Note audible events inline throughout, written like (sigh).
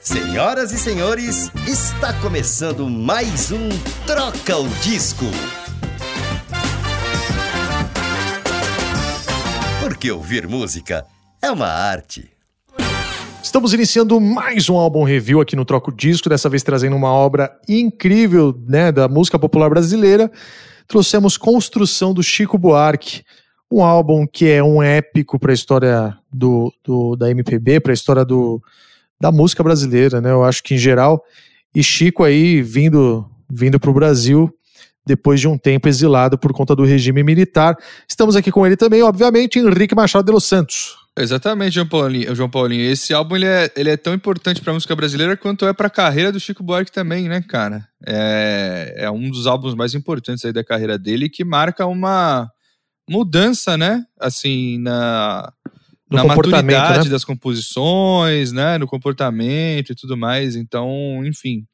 Senhoras e senhores, está começando mais um Troca o Disco. Porque ouvir música é uma arte. Estamos iniciando mais um álbum review aqui no Troco Disco, dessa vez trazendo uma obra incrível né, da música popular brasileira. Trouxemos Construção do Chico Buarque, um álbum que é um épico para a história do, do, da MPB, para a história do, da música brasileira, né? Eu acho que em geral. E Chico aí vindo vindo para o Brasil depois de um tempo exilado por conta do regime militar. Estamos aqui com ele também, obviamente, Henrique Machado de los Santos. Exatamente, João Paulinho. João Paulinho. Esse álbum ele é, ele é tão importante para a música brasileira quanto é para a carreira do Chico Buarque também, né, cara? É, é um dos álbuns mais importantes aí da carreira dele que marca uma mudança, né? Assim, na, na maturidade né? das composições, né? No comportamento e tudo mais. Então, enfim.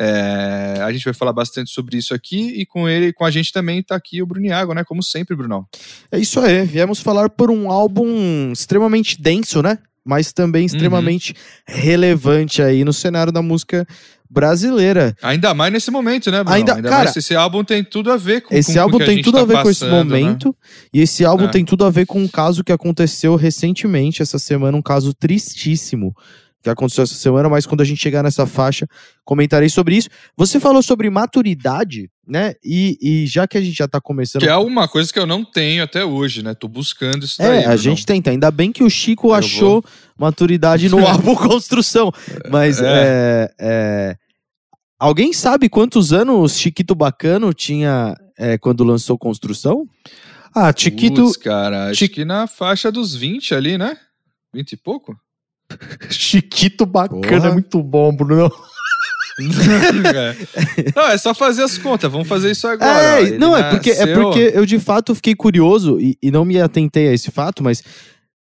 É, a gente vai falar bastante sobre isso aqui e com ele, com a gente também está aqui o Bruniago, né? Como sempre, Brunão. É isso aí. Viemos falar por um álbum extremamente denso, né? Mas também extremamente uhum. relevante aí no cenário da música brasileira. Ainda mais nesse momento, né, Bruno? Ainda, Ainda cara, mais esse álbum tem tudo a ver com Esse com, álbum tem tudo tá a ver passando, com esse né? momento. Né? E esse álbum É. tem tudo a ver com um caso que aconteceu recentemente, essa semana, um caso tristíssimo que aconteceu essa semana, mas quando a gente chegar nessa faixa, comentarei sobre isso. Você falou sobre maturidade, né? E, e já que a gente já tá começando. Que é uma coisa que eu não tenho até hoje, né? Tô buscando isso É, daí. a Brunão. gente tenta. Ainda bem que o Chico Eu achou maturidade no (laughs) álbum (laughs) Construção. Mas É. é, é, Alguém sabe quantos anos Chiquito Bacano tinha é, quando lançou Construção? Ah, Chiquito, Putz, cara, acho Chi- que na faixa dos 20 ali, né? 20 e pouco? (laughs) Chiquito bacana, Porra. é muito bom, Bruno. É. (laughs) Não, é só fazer as contas. Vamos fazer isso agora. É, não, é porque, é porque eu de fato fiquei curioso e, e não me atentei a esse fato, mas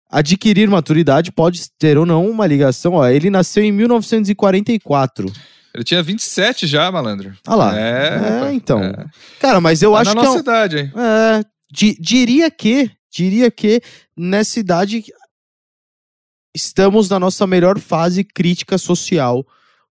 adquirir maturidade pode ter ou não uma ligação. Ó, ele nasceu em 1944. Ele tinha 27 já, malandro. Ah lá. É, É, então. É. Cara, mas eu Tá acho na que é um- nossa idade, hein? É, di- diria que, diria que nessa idade estamos na nossa melhor fase crítica social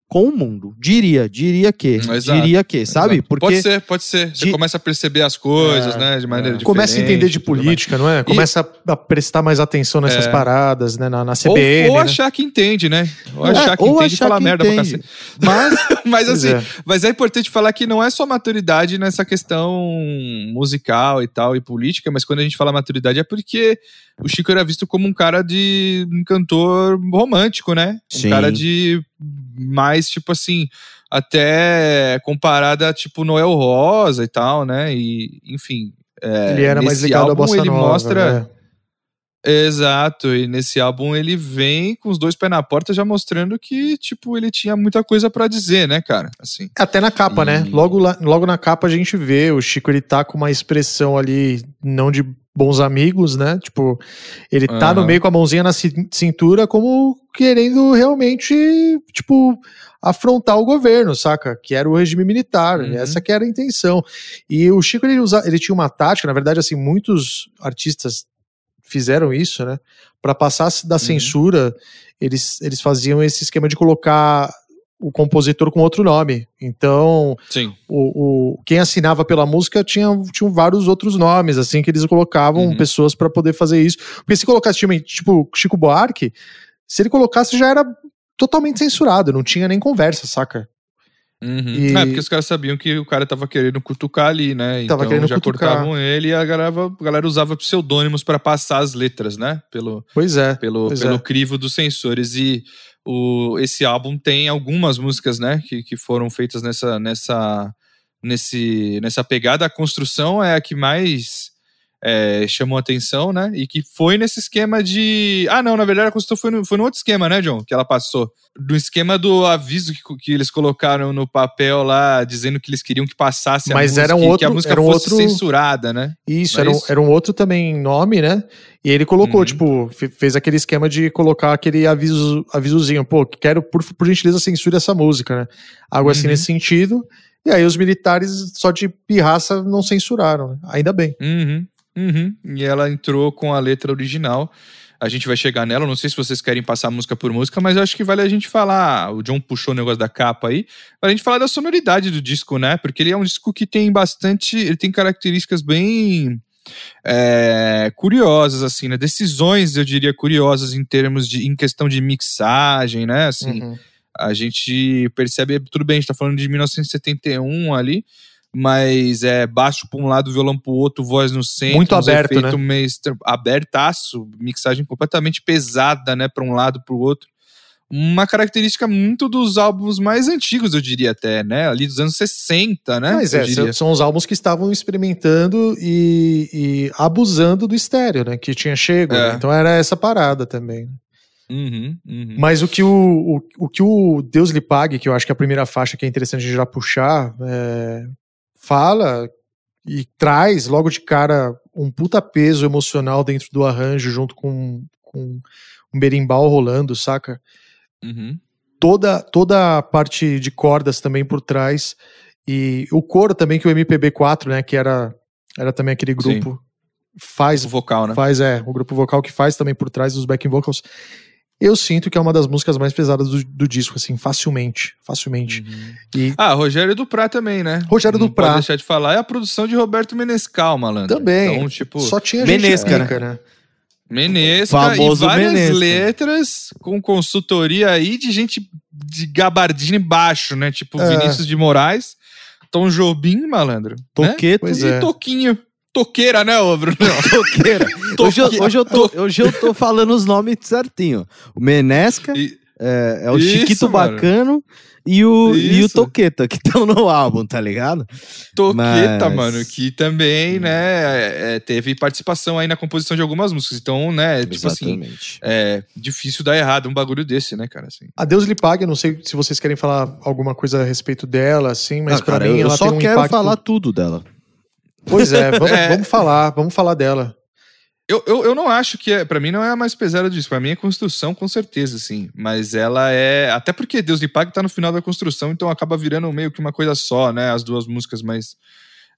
com o mundo. Diria, diria que, Exato, diria que, sabe? Exato. Porque Pode ser, pode ser. Você de- começa a perceber as coisas, É, né? De maneira é. diferente. Começa a entender de e política, não é? Começa a- a prestar mais atenção nessas É. paradas, né? Na, na Ou, CBN. ou né? achar que entende, né? Ou É, achar que ou entende e achar falar que merda pra entende. cacete. mas (laughs) Mas assim, é. mas é importante falar que não é só maturidade nessa questão musical e tal, e política, mas quando a gente fala maturidade é porque o Chico era visto como um cara de um cantor romântico, né? Um Sim. cara de mais, tipo assim, até comparada a tipo Noel Rosa e tal, né? E, enfim. é, Ele era mais ligado à álbum bossa ele nova. mostra né? Exato, e nesse álbum ele vem com os dois pés na porta já mostrando que, tipo, ele tinha muita coisa pra dizer, né, cara? Assim. Até na capa, né? E- Logo, lá- logo na capa a gente vê o Chico, ele tá com uma expressão ali, não de bons amigos, né? Tipo, ele tá no Aham. meio com a mãozinha na ci- cintura, como querendo realmente, tipo, afrontar o governo, saca? Que era o regime militar, Uhum. essa que era a intenção. E o Chico, ele, usa, ele tinha uma tática, na verdade, assim, muitos artistas fizeram isso, né? Para passar da Uhum. censura, eles, eles faziam esse esquema de colocar o compositor com outro nome. Então, Sim. o, o- quem assinava pela música tinha, tinham vários outros nomes, assim, que eles colocavam Uhum. pessoas para poder fazer isso. Porque se colocasse, tipo, tipo, Chico Buarque, se ele colocasse já era totalmente censurado, não tinha nem conversa, saca? Uhum. E- É, porque os caras sabiam que o cara tava querendo cutucar ali, né? Tava então já cutucar. cortavam ele e a galera, a galera usava pseudônimos pra passar as letras, né? Pelo, Pois é. pelo, Pois pelo é. crivo dos censores. E o, esse álbum tem algumas músicas, né? Que, que foram feitas nessa, nessa, nesse, nessa pegada. A construção é a que mais é, chamou atenção, né? E que foi nesse esquema de. Ah, não, na verdade a construção foi no, foi no outro esquema, né, John? Que ela passou. Do esquema do aviso que, que eles colocaram no papel lá, dizendo que eles queriam que passasse a Mas música, era um e que outro- a música era um fosse outro- censurada, né? Isso, é era um, isso? era um outro também nome, né? E ele colocou, Uhum. tipo, fe- fez aquele esquema de colocar aquele aviso, avisozinho, pô, quero, por, por gentileza, censure essa música, né? Algo assim Uhum. nesse sentido. E aí os militares, só de pirraça, não censuraram, né? Ainda bem. Uhum, uhum. E ela entrou com a letra original. A gente vai chegar nela. Não sei se vocês querem passar música por música, mas eu acho que vale a gente falar. O John puxou o negócio da capa aí. Vale a gente falar da sonoridade do disco, né? Porque ele é um disco que tem bastante. Ele tem características bem. é, curiosas, assim, né? Decisões, eu diria, curiosas em termos de. em questão de mixagem, né? Assim, Uhum. a gente percebe, tudo bem, a gente tá falando de 1971 ali, mas é baixo pra um lado, violão pro outro, voz no centro. Muito aberto, efeitos né? meio abertaço, mixagem completamente pesada, né, pra um lado pro outro. Uma característica muito dos álbuns mais antigos, eu diria até, né? Ali dos anos 60, né? Mas é, são- os álbuns que estavam experimentando e, e abusando do estéreo, né? Que tinha chego. É. né? Então era essa parada também. Uhum, uhum. Mas o que o, o, o que o Deus lhe pague, que eu acho que é a primeira faixa que é interessante gente já puxar, é, fala e traz logo de cara um puta peso emocional dentro do arranjo, junto com, com um berimbau rolando, saca? Uhum. toda, toda a parte de cordas também por trás. E o coro também, que o MPB4, né, que era, era também aquele grupo, faz, O vocal, né? faz, é, o grupo vocal que faz também por trás dos backing vocals. Eu sinto que é uma das músicas mais pesadas do, do disco, assim, facilmente, facilmente. Uhum. E Ah, Rogério Duprá também, né? Rogério Não Duprá. Pode deixar de falar. É a produção de Roberto Menescal, malandro. também, Então, tipo, só tinha Menesca, gente né? rica, né? Menesca Famoso e várias Menesca. letras com consultoria aí de gente de gabardine baixo, né? Tipo É. Vinícius de Moraes, Tom Jobim, malandro. né? Toqueto Pois E é. Toquinho. Toqueira, né, ô Bruno? (laughs) Toqueira. (laughs) Hoje eu, hoje, eu tô, hoje eu tô falando os nomes certinho. O Menesca, E- é, é o Isso, Chiquito mano. Bacano e o, e o. Toqueta, que estão no álbum, tá ligado? Toqueta, Mas- mano, que também, né, é, teve participação aí na composição de algumas músicas. Então, né, tipo assim, Exatamente. é difícil dar errado um bagulho desse, né, cara? Assim. A Deus lhe pague, não sei se vocês querem falar alguma coisa a respeito dela, assim, mas Ah, pra cara, mim eu, eu ela só tem um quero impacto... falar tudo dela. Pois é, vamos, (laughs) É. vamos falar, vamos falar dela. Eu, eu, eu não acho que é. Pra mim não é a mais pesada disso. Pra mim é construção, com certeza, sim. Mas ela é. Até porque Deus lhe pague tá no final da construção, então acaba virando meio que uma coisa só, né? As duas músicas, mas.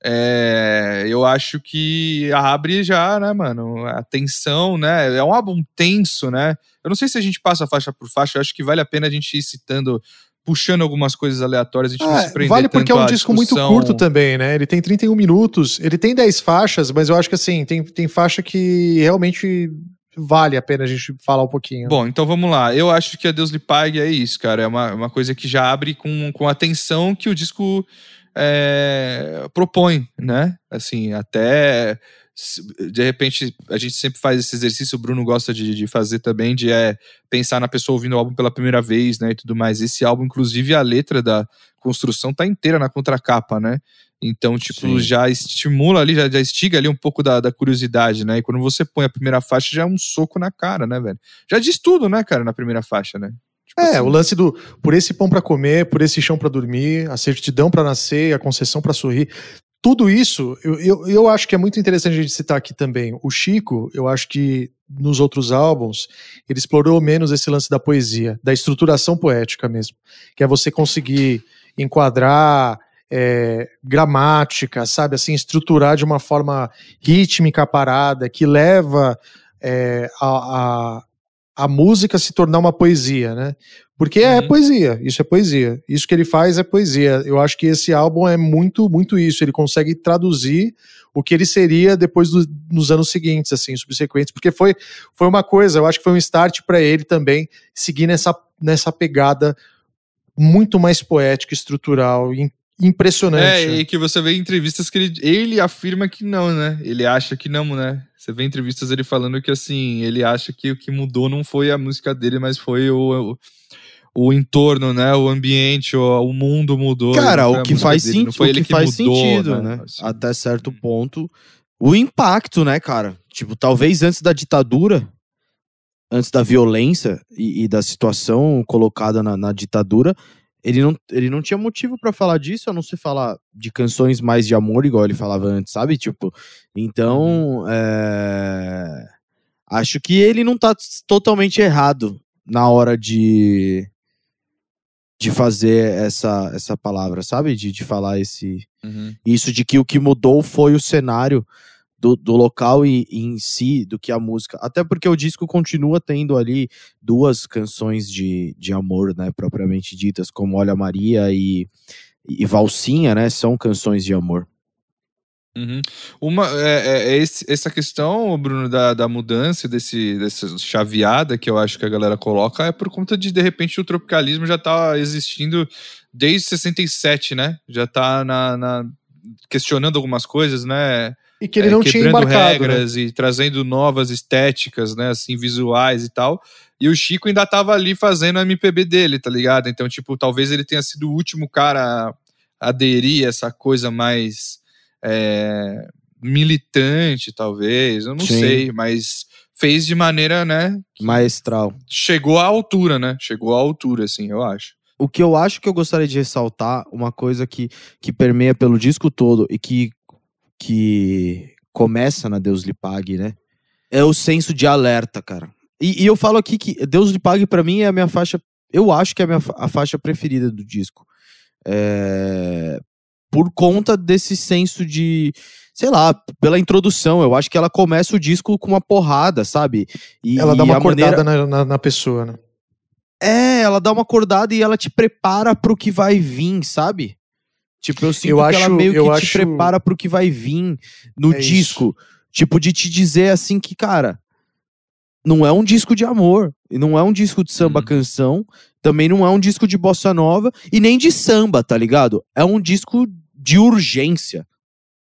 é, eu acho que abre já, né, mano? A tensão, né? É um álbum tenso, né? Eu não sei se a gente passa faixa por faixa, eu acho que vale a pena a gente ir citando, puxando algumas coisas aleatórias, a gente não Ah, se prender vale porque é um disco muito curto também, né? Ele tem 31 minutos, ele tem 10 faixas, mas eu acho que assim, tem, tem faixa que realmente vale a pena a gente falar um pouquinho. Bom, então vamos lá. Eu acho que a Deus lhe pague é isso, cara. É uma, uma coisa que já abre com, com a atenção que o disco é, propõe, né? Assim, até de repente a gente sempre faz esse exercício, o Bruno gosta de, de fazer também, de é, pensar na pessoa ouvindo o álbum pela primeira vez, né? E tudo mais. Esse álbum, inclusive, a letra da construção tá inteira na contracapa, né? Então, tipo, Sim. já estimula ali, já, já instiga ali um pouco da, da curiosidade, né? E quando você põe a primeira faixa, já é um soco na cara, né, velho? Já diz tudo, né, cara, na primeira faixa, né? Tipo É, assim, o lance do por esse pão pra comer, por esse chão pra dormir, a certidão pra nascer, a concessão pra sorrir. Tudo isso, eu, eu, eu acho que é muito interessante a gente citar aqui também. O Chico, eu acho que nos outros álbuns, ele explorou menos esse lance da poesia, da estruturação poética mesmo. Que é você conseguir enquadrar é, gramática, sabe? Assim, estruturar de uma forma rítmica parada, que leva é, a, a, a música se tornar uma poesia, né? Porque é Uhum. poesia, isso é poesia. Isso que ele faz é poesia. Eu acho que esse álbum é muito, muito isso. Ele consegue traduzir o que ele seria depois do- nos anos seguintes, assim, subsequentes, porque foi, foi uma coisa, eu acho que foi um start para ele também seguir nessa, nessa pegada muito mais poética, estrutural, im- impressionante. É, e que você vê em entrevistas que ele, ele afirma que não, né? Ele acha que não, né? Você vê entrevistas ele falando que, assim, ele acha que o que mudou não foi a música dele, mas foi o, o, o entorno, né? O ambiente, o, o mundo mudou. Cara, o que faz, dele, foi o ele que faz mudou, sentido, né? Assim. Até certo ponto. O impacto, né, cara? Tipo, talvez antes da ditadura, antes da violência e, e da situação colocada na, na ditadura, ele não, ele não tinha motivo pra falar disso, a não ser falar de canções mais de amor, igual ele falava antes, sabe? Tipo, então, é, acho que ele não tá totalmente errado na hora de de fazer essa, essa palavra, sabe? De, de falar esse, Uhum. isso de que o que mudou foi o cenário do, do local e, em si do que a música. Até porque o disco continua tendo ali duas canções de, de amor, né, propriamente ditas, como Olha Maria e, e Valsinha, né, são canções de amor. Uhum. Uma, é, é- é esse- essa questão, Bruno, da, da mudança, desse, dessa chaveada que eu acho que a galera coloca, é por conta de, de repente, o tropicalismo já tá existindo desde 67, né? Já tá na, na- questionando algumas coisas, né? E que ele É, não tinha embarcado. né? regras e trazendo novas estéticas, né, assim, visuais e tal. E o Chico ainda tava ali fazendo a MPB dele, tá ligado? Então, tipo, talvez ele tenha sido o último cara a aderir a essa coisa mais é, militante, talvez, eu não Sim. sei, mas fez de maneira, né, Maestral. chegou à altura, né? Chegou à altura, assim, eu acho. O que eu acho que eu gostaria de ressaltar, uma coisa que, que permeia pelo disco todo e que, que começa na Deus lhe pague, né? É o senso de alerta, cara. E, e eu falo aqui que Deus lhe pague pra mim é a minha faixa, eu acho que é a minha a faixa preferida do disco. É, por conta desse senso de, sei lá, pela introdução, eu acho que ela começa o disco com uma porrada, sabe? E, Ela dá uma a maneira- acordada na, na, na pessoa, né? é, ela dá uma acordada e ela te prepara pro que vai vir, sabe? Tipo, eu sinto Eu que acho- ela meio que eu te acho- prepara pro que vai vir no É disco. Tipo, de te dizer assim que, cara, não é um disco de amor, e não é um disco de samba Uhum. canção, também não é um disco de bossa nova e nem de samba, tá ligado? É um disco de urgência.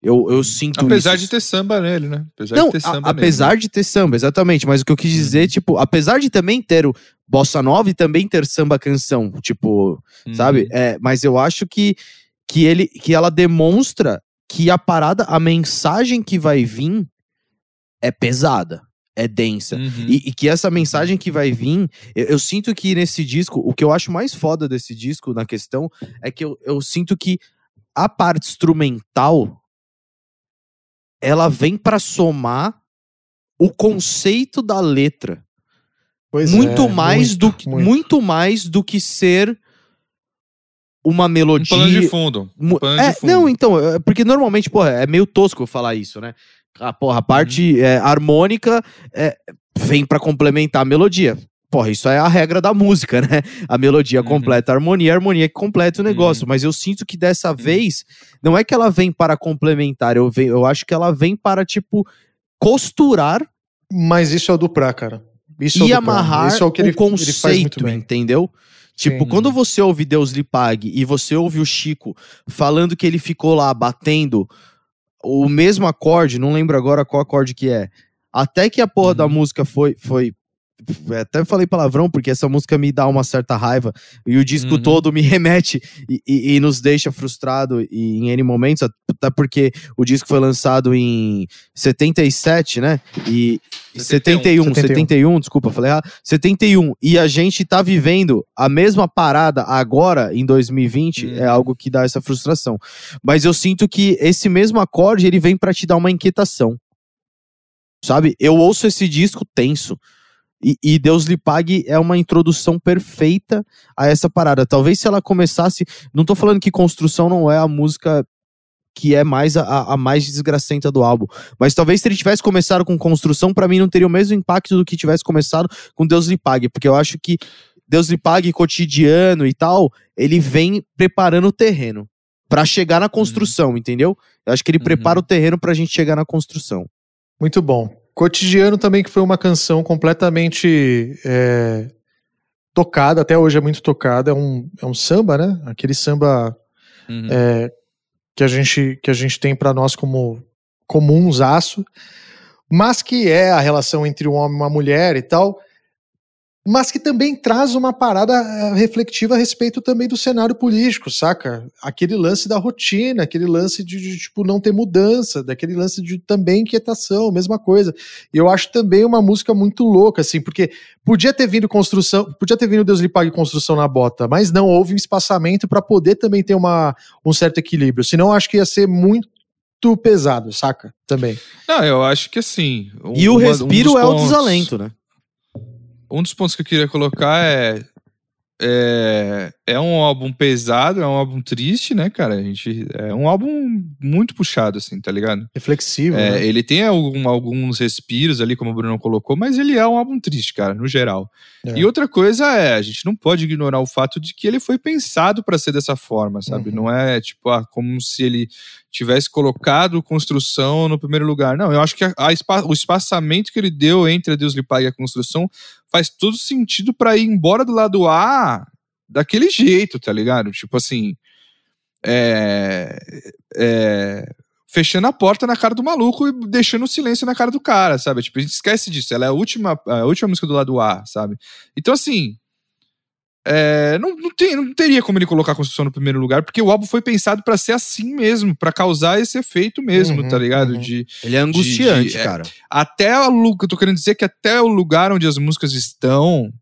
Eu, eu sinto Apesar isso. de ter samba nele, né? Apesar Não, de ter a- samba apesar nele. de ter samba, exatamente. Mas o que eu quis dizer, tipo, apesar de também ter o bossa nova e também ter samba canção, tipo, Uhum. sabe? É, mas eu acho que, que, ele, que ela demonstra que a parada, a mensagem que vai vir é pesada, é densa. Uhum. E, e que essa mensagem que vai vir, eu, eu sinto que nesse disco, o que eu acho mais foda desse disco na questão é que eu, eu sinto que a parte instrumental ela vem pra somar o conceito da letra. Pois muito é, mais muito, do que muito. muito mais do que ser uma Um melodia. plano de fundo. Um plano é, de fundo. não, então, é, porque normalmente, porra, é meio tosco eu falar isso, né? Ah, porra, a parte Uhum. é, harmônica é, vem pra complementar a melodia. Porra, isso é a regra da música, (laughs) né? A melodia Uhum. completa a harmonia, a harmonia que completa o negócio. Mas eu sinto que dessa vez, não é que ela vem para complementar, eu, ve- eu acho que ela vem para, tipo, costurar Mas isso é o Duprá, cara. Isso é o e Duprá. amarrar isso é o que ele, ele faz conceito, muito bem. entendeu? Tipo, Sim. quando você ouve Deus lhe pague e você ouve o Chico falando que ele ficou lá batendo o mesmo acorde, não lembro agora qual acorde que é, até que a porra Uhum. da música foi, foi até falei palavrão porque essa música me dá uma certa raiva e o disco Uhum. todo me (laughs) remete e, e- e nos deixa frustrado e, em N momentos, até porque o disco foi lançado em 77, né? E 71, 71, 71, desculpa, falei errado. 71. E a gente tá vivendo a mesma parada agora, em 2020, Uhum. é algo que dá essa frustração. Mas eu sinto que esse mesmo acorde, ele vem pra te dar uma inquietação. Sabe? Eu ouço esse disco tenso. E, e Deus lhe pague é uma introdução perfeita a essa parada. Talvez se ela começasse. Não tô falando que construção não é a música que é mais a, a mais desgracenta do álbum. Mas talvez se ele tivesse começado com construção, pra mim não teria o mesmo impacto do que tivesse começado com Deus lhe pague. Porque eu acho que Deus lhe pague cotidiano e tal, ele vem preparando o terreno pra chegar na construção, entendeu? Eu acho que ele Uhum. prepara o terreno pra gente chegar na construção. Muito bom. Cotidiano também, que foi uma canção completamente é, tocada, até hoje é muito tocada. É um, é um samba, né? Aquele samba Uhum. é, que, a gente, que a gente tem pra nós como comunzaço, mas que é a relação entre um homem e uma mulher e tal, mas que também traz uma parada eh, reflexiva a respeito também do cenário político, saca? Aquele lance da rotina, aquele lance de, de, tipo não ter mudança, daquele lance de também inquietação, mesma coisa. E eu acho também uma música muito louca, assim, porque podia ter vindo construção, podia ter vindo Deus lhe pague construção na bota, mas não houve um espaçamento para poder também ter uma, um certo equilíbrio. Senão eu acho que ia ser muito pesado, saca? Também. Não, eu acho que assim. um- E o uma- um respiro dos é o pontos- desalento, né? Um dos pontos que eu queria colocar é, é é um álbum pesado, é um álbum triste, né, cara? A gente, é um álbum muito puxado, assim, tá ligado? Reflexivo. É, né? Ele tem algum- alguns respiros ali, como o Bruno colocou, mas ele é um álbum triste, cara, no geral. É. E outra coisa é, a gente não pode ignorar o fato de que ele foi pensado pra ser dessa forma, sabe? Uhum. Não é tipo, ah, como se ele tivesse colocado construção no primeiro lugar. Não, eu acho que a- a o espaçamento que ele deu entre a Deus lhe pague e a construção faz todo sentido pra ir embora do lado A daquele jeito, tá ligado? Tipo assim, é, é, fechando a porta na cara do maluco e deixando o silêncio na cara do cara, sabe? Tipo, a gente esquece disso. Ela é a última, a última música do lado A, sabe? Então, assim. é, não, não, tem, não teria como ele colocar a construção no primeiro lugar, porque o álbum foi pensado pra ser assim mesmo, pra causar esse efeito mesmo, Uhum, tá ligado? uhum. De Ele é angustiante, de- é, cara. até o eu tô querendo dizer que até o lugar onde as músicas estão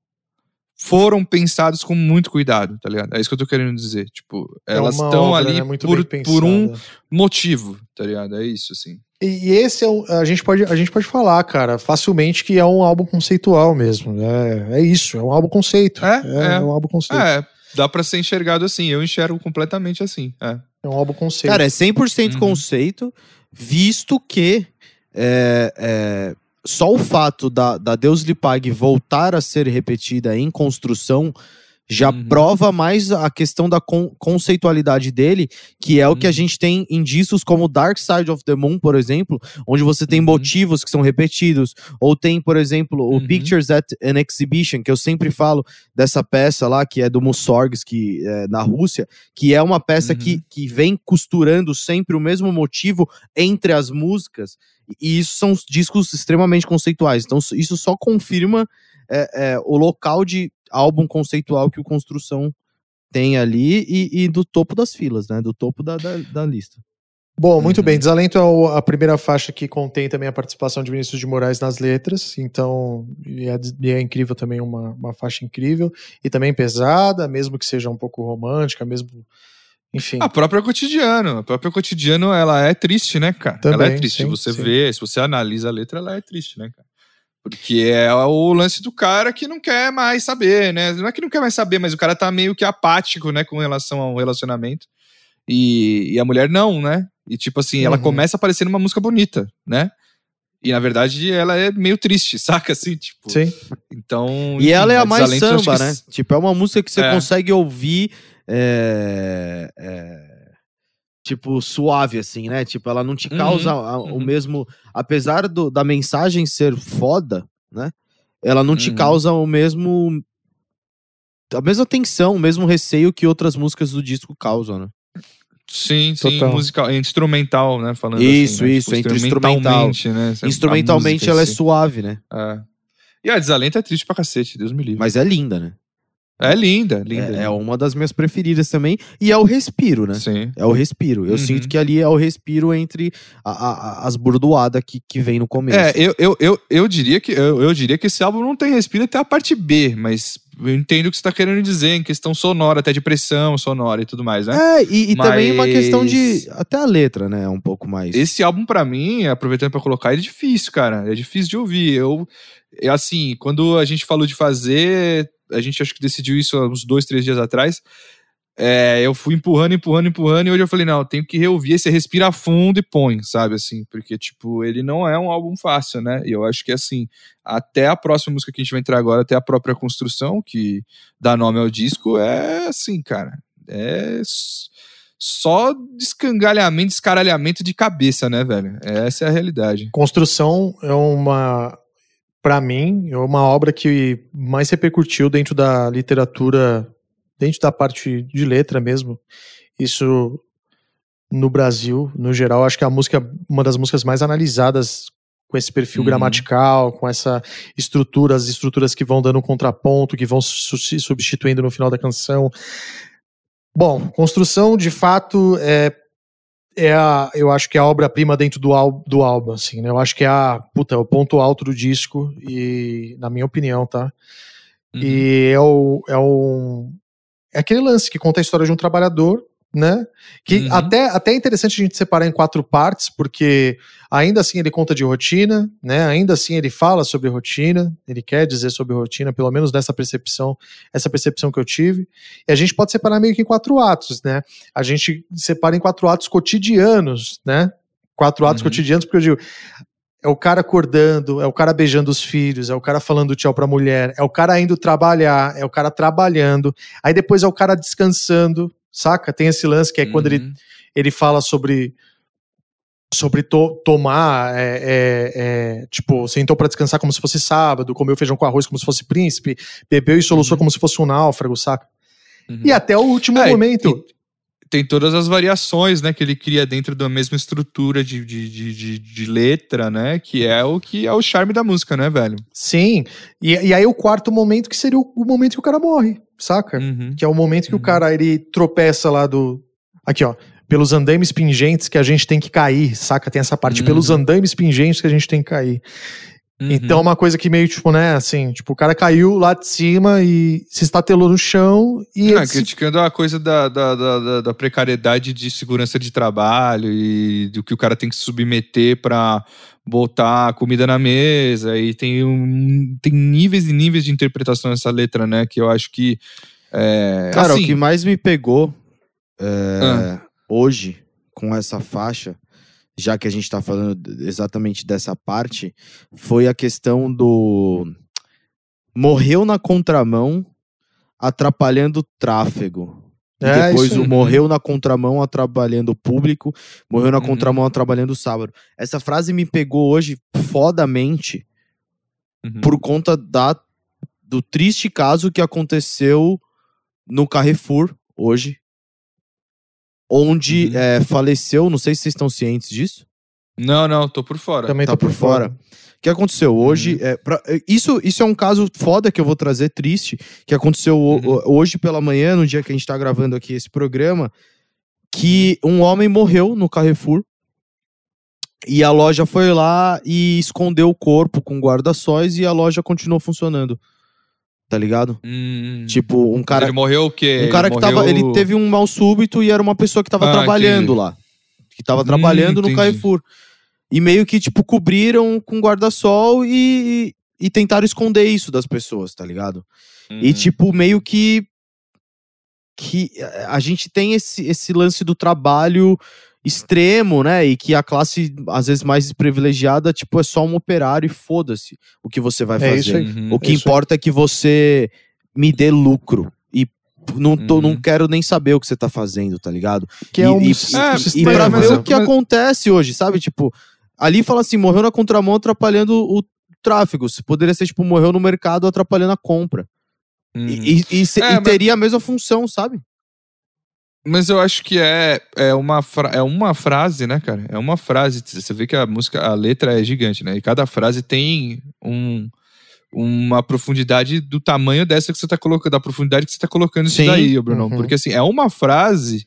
foram pensados com muito cuidado, tá ligado? É isso que eu tô querendo dizer. Tipo, É elas estão ali né, muito por, por um motivo, tá ligado? É isso, assim. E, e esse é um, a gente pode a gente pode falar, cara, facilmente que é um álbum conceitual mesmo. É, é isso, é um álbum conceito. É, é, é. um álbum conceito. É, dá pra ser enxergado assim. Eu enxergo completamente assim. É. É um álbum conceito. Cara, é 100% Uhum. conceito, visto que é, é, só o fato da, da Deus lhe pague voltar a ser repetida em construção já Uhum. prova mais a questão da con- conceitualidade dele, que é o que a Uhum. gente tem indícios como Dark Side of the Moon, por exemplo, onde você tem Uhum. motivos que são repetidos, ou tem, por exemplo, o Uhum. Pictures at an Exhibition, que eu sempre falo dessa peça lá, que é do Mussorgsky é, na Rússia, que é uma peça Uhum. que, que vem costurando sempre o mesmo motivo entre as músicas, e isso são discos extremamente conceituais. Então, isso só confirma é, é, o local de álbum conceitual que o Construção tem ali e, e do topo das filas, né? Do topo da, da, da lista. Bom, muito Uhum. bem. Desalento é a primeira faixa que contém também a participação de Vinícius de Moraes nas letras. Então, e é, e é incrível também, uma, uma faixa incrível. E também pesada, mesmo que seja um pouco romântica, mesmo. Enfim. A própria cotidiano. A própria cotidiano, ela é triste, né, cara? ela Também, é triste. sim, você sim. vê, se você analisa a letra, ela é triste, né, cara? Porque é o lance do cara que não quer mais saber, né? Não é que não quer mais saber, mas o cara tá meio que apático, né, com relação ao relacionamento. E, e a mulher não, né? E tipo assim, ela Uhum. começa parecendo uma música bonita, né? E na verdade ela é meio triste, (laughs) saca? Assim, tipo. Sim. Então. E enfim, ela é a mais samba, que- né? Tipo, é uma música que você É. consegue ouvir. é, é, tipo, suave, assim, né? Tipo, ela não te Uhum, causa a- o uhum. mesmo. Apesar do- da mensagem ser foda, né? Ela não te Uhum. causa o mesmo. A mesma tensão, o mesmo receio que outras músicas do disco causam, né? Sim, sim, Total. musical, instrumental, né? Falando Isso, assim, né? isso, entre instrumental. instrumentalmente, né? a Instrumentalmente música ela é suave, né? É. E a Desalento é triste pra cacete, Deus me livre. Mas é linda, né? É linda, linda. É, é linda. uma das minhas preferidas também. E é o respiro, né? Sim. É o respiro. Eu Uhum. sinto que ali é o respiro entre a- a- as burdoadas que, que vem no começo. É, eu, eu, eu, eu, diria que, eu, eu diria que esse álbum não tem respiro até a parte B, mas eu entendo o que você tá querendo dizer em questão sonora, até de pressão sonora e tudo mais, né? É, e, e também uma Mas- questão de. Até a letra, né? Um pouco mais. Esse álbum, pra mim, aproveitando pra colocar, é difícil, cara. É difícil de ouvir. Eu, é assim, quando a gente falou de fazer, a gente acho que decidiu isso há uns dois, três dias atrás. é, eu fui empurrando, empurrando, empurrando, e hoje eu falei, não, eu tenho que reouvir, você respira fundo e põe, sabe, assim, porque, tipo, ele não é um álbum fácil, né, e eu acho que, assim, até a próxima música que a gente vai entrar agora, até a própria construção, que dá nome ao disco, é assim, cara, é só descangalhamento, descaralhamento de cabeça, né, velho, essa é a realidade. Construção é uma, para mim, é uma obra que mais repercutiu dentro da literatura, dentro da parte de letra mesmo. Isso no Brasil, no geral, acho que é a música, uma das músicas mais analisadas com esse perfil Uhum. gramatical, com essa estrutura, as estruturas que vão dando um contraponto, que vão se substituindo no final da canção. Bom, construção de fato é é a, eu acho que é a obra-prima dentro do, ál- do álbum, assim, né? Eu acho que é a, puta, é o ponto alto do disco, e na minha opinião, tá? Uhum. E é o, é o. É aquele lance que conta a história de um trabalhador né? Que Uhum. até, até é interessante a gente separar em quatro partes, porque ainda assim ele conta de rotina, né? Ainda assim ele fala sobre rotina, ele quer dizer sobre rotina, pelo menos nessa percepção, essa percepção que eu tive. E a gente pode separar meio que em quatro atos, né? A gente separa em quatro atos cotidianos, né? Quatro atos Uhum. cotidianos, porque eu digo, é o cara acordando, é o cara beijando os filhos, é o cara falando tchau pra mulher, é o cara indo trabalhar, é o cara trabalhando, aí depois é o cara descansando, saca? Tem esse lance que é quando ele, Uhum. ele fala sobre sobre to- tomar, é, é, é, tipo, sentou pra descansar como se fosse sábado, comeu feijão com arroz como se fosse príncipe, bebeu e soluçou Uhum. como se fosse um náufrago, saca? Uhum. E até o último momento. e- tem todas as variações, né, que ele cria dentro da mesma estrutura de, de, de, de, de letra, né, que é o que é o charme da música, né, velho? Sim. E, e aí o quarto momento que seria o, o momento que o cara morre, saca? Uhum. Que é o momento que o Uhum. cara ele tropeça lá do. Aqui, ó. Pelos andaimes pingentes que a gente tem que cair, saca? Tem essa parte. Uhum. Pelos andaimes pingentes que a gente tem que cair. Uhum. Então é uma coisa que meio, tipo, né, assim, tipo, o cara caiu lá de cima e se estatelou no chão e. Ah, se- criticando a coisa da, da, da, da- da precariedade de segurança de trabalho e do que o cara tem que se submeter pra botar comida na mesa. E tem, um, tem níveis e níveis de interpretação nessa letra, né? Que eu acho que. É, Cara, assim, o que mais me pegou é, Ah. hoje com essa faixa, já que a gente tá falando exatamente dessa parte, foi a questão do morreu na contramão atrapalhando o tráfego. É, depois o morreu na contramão atrapalhando o público, morreu na Uhum. contramão atrapalhando o sábado. Essa frase me pegou hoje fodamente uhum. por conta da, do triste caso que aconteceu no Carrefour hoje, onde Uhum. é, faleceu, não sei se vocês estão cientes disso, Não, não, tô por fora. Também tá tô por fora. O que aconteceu hoje? Uhum. É, pra- é, isso, isso é um caso foda que eu vou trazer, triste, que aconteceu Uhum. o- hoje pela manhã, no dia que a gente tá gravando aqui esse programa, que um homem morreu no Carrefour. E a loja foi lá e escondeu o corpo com guarda-sóis e a loja continuou funcionando. Tá ligado? Hum. Tipo, um cara, ele morreu o quê? um cara Ele que tava. morreu- Ele teve um mal súbito e era uma pessoa que tava Ah, trabalhando entendi. lá. Que tava Hum, trabalhando no entendi. Carrefour. E meio que, tipo, cobriram com guarda-sol e, e tentaram esconder isso das pessoas, tá ligado? E, Uhum. tipo, meio que. Que a gente tem esse, esse lance do trabalho extremo, né? E que a classe, às vezes, mais privilegiada, tipo, é só um operário e foda-se o que você vai É fazer. isso aí. Uhum. O que É isso aí. importa é que você me dê lucro. E não, tô, Uhum. não quero nem saber o que você tá fazendo, tá ligado? Que é E- um, e- É, um E pra mas ver né? eu- o que acontece hoje, sabe? Tipo, ali fala assim: morreu na contramão atrapalhando o tráfego. Se Poderia ser, tipo, morreu no mercado atrapalhando a compra. Uhum. E, e- e É, e mas- teria a mesma função, sabe? Mas eu acho que é, é, uma é uma frase, né, cara? É uma frase. Você vê que a música, a letra é gigante, né? E cada frase tem um, uma profundidade do tamanho dessa que você tá colocando, da profundidade que você tá colocando isso Sim. daí, ô Bruno. Uhum. Porque assim, é uma frase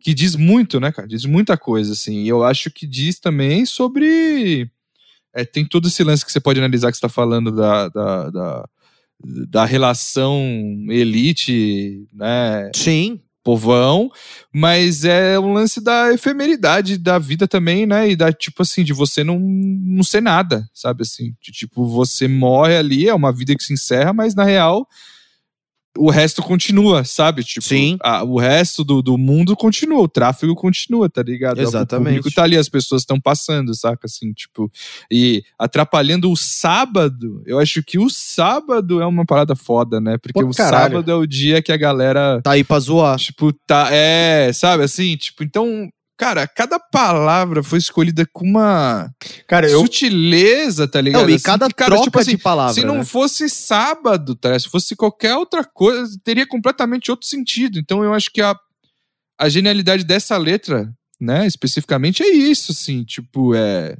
que diz muito, né, cara? Diz muita coisa, assim. E eu acho que diz também sobre. é, tem todo esse lance que você pode analisar que você tá falando da. da, da da relação elite, né, Sim. Povão, mas é um lance da efemeridade da vida também, né? E da, tipo assim, de você não, não ser nada, sabe assim? De, tipo, você morre ali, é uma vida que se encerra, mas na real o resto continua, sabe? Tipo, Sim. a- o resto do, do mundo continua, o tráfego continua, tá ligado? Exatamente. O público tá ali, as pessoas estão passando, saca? Assim, tipo, e atrapalhando o sábado, eu acho que o sábado é uma parada foda, né? Porque Pô, o caralho. sábado é o dia que a galera Tá aí pra zoar. Tipo, tá. É, sabe assim? Tipo, então, cara, cada palavra foi escolhida com uma Cara, eu, sutileza, tá ligado? Não, e Assim, cada cara, troca tipo assim, de palavra. se não né? fosse sábado, tá? Se fosse qualquer outra coisa, teria completamente outro sentido. Então, eu acho que a, a genialidade dessa letra, né, especificamente, é isso, assim, tipo, é.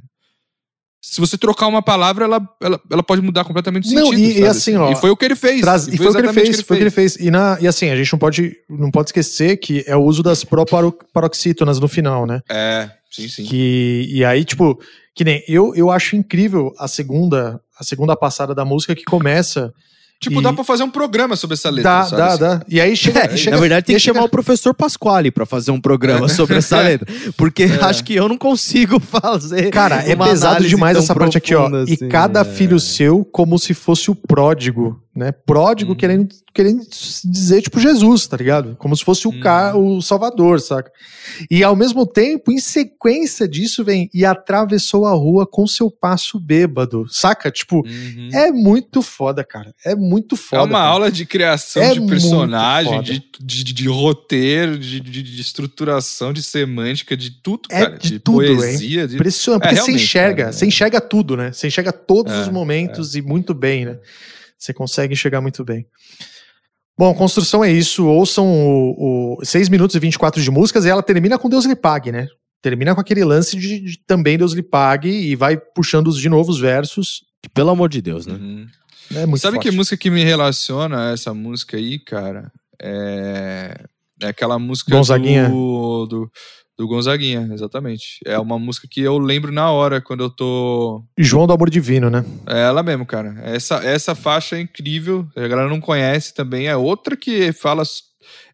Se você trocar uma palavra, ela, ela, ela pode mudar completamente o Não, sentido. e- e sabe? assim, ó, E foi o que ele fez. Traz- e foi o que ele fez, foi o que ele fez. E, na, e assim, a gente não pode, não pode esquecer que é o uso das proparoxítonas no final, né? É, sim, sim. Que, e aí, tipo, que nem eu, eu acho incrível a segunda, a segunda passada da música que começa Tipo, E- dá pra fazer um programa sobre essa letra, Dá, sabe? dá, assim? dá. E aí chega. É, e chega Na verdade, tem que chega- chamar o professor Pasquale pra fazer um programa sobre essa (laughs) letra. Porque acho que eu não consigo (laughs) fazer. Cara, é pesado demais essa parte aqui, ó. profunda E assim, cada é. filho seu como se fosse o pródigo, né? Pródigo Uhum. querendo, querendo dizer, tipo, Jesus, tá ligado? Como se fosse o, Uhum. ca... o Salvador, saca? E ao mesmo tempo, em sequência disso, vem e atravessou a rua com seu passo bêbado, saca? Tipo, Uhum. é muito foda, cara. É muito É foda. uma cara. aula de criação É de personagem, de, de, de- de roteiro, de, de, de estruturação, de semântica, de tudo, É cara. de tudo, poesia. De... Impressionante, É, porque você enxerga, cara, você é. enxerga tudo, né? Você enxerga todos É, os momentos e muito bem, né? Você consegue enxergar muito bem. Bom, construção é isso. Ouçam o, o 6 minutos e 24 de músicas e ela termina com Deus lhe pague, né? Termina com aquele lance de, de também Deus lhe pague e vai puxando os- de novo os versos. Pelo amor de Deus, né? Uhum. É muito Sabe forte. que música que me relaciona a essa música aí, cara? É, é aquela música Gonzaguinha? Do, do, do Gonzaguinha, exatamente. É uma música que eu lembro na hora quando eu tô. João do Amor Divino, né? É ela mesmo, cara. Essa, essa faixa é incrível. A galera não conhece também. É outra que fala.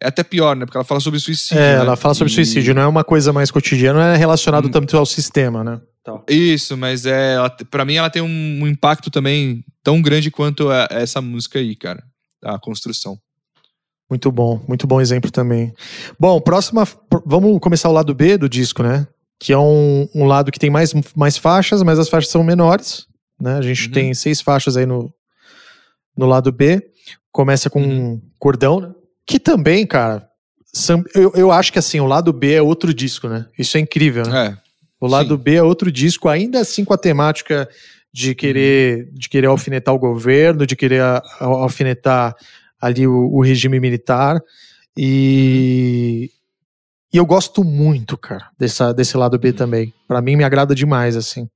É até pior, né? Porque ela fala sobre suicídio. É, né? ela fala sobre E- suicídio, não é uma coisa mais cotidiana, não é relacionado Hum. tanto ao sistema, né? Isso, mas é, ela, pra mim ela tem um, impacto também tão grande quanto a- essa música aí, cara. A construção. Muito bom, muito bom exemplo também. Bom, próxima. pr- Vamos começar o lado B do disco, né? Que é um, um lado que tem mais, mais faixas, mas as faixas são menores. Né? A gente Uhum. tem seis faixas aí no, no lado B. Começa com Uhum. um cordão, né? Que também, cara. eu, eu acho que assim, o lado B é outro disco, né? Isso é incrível, né? É. O lado Sim. B é outro disco, ainda assim com a temática de querer, de querer alfinetar o governo, de querer alfinetar ali o, o regime militar. E, e eu gosto muito, cara, dessa, desse lado B também. Pra mim, me agrada demais, assim.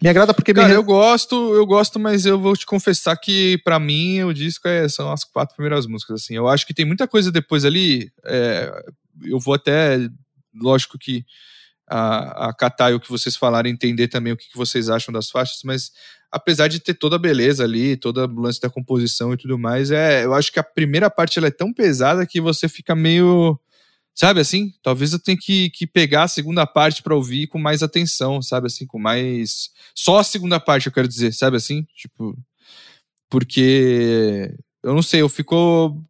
Me agrada porque me Cara, re- eu gosto, eu gosto, mas eu vou te confessar que pra mim o disco é- são as quatro primeiras músicas. Assim, eu acho que tem muita coisa depois ali. é, eu vou até, lógico que a, a catar o que vocês falarem, entender também o que, que vocês acham das faixas, mas apesar de ter toda a beleza ali, toda o lance da composição e tudo mais, é, eu acho que a primeira parte ela é tão pesada que você fica meio Sabe assim? Talvez eu tenha que, que pegar a segunda parte pra ouvir com mais atenção, sabe assim? Com mais. Só a segunda parte, eu quero dizer, sabe assim? Tipo. Porque. Eu não sei, eu fico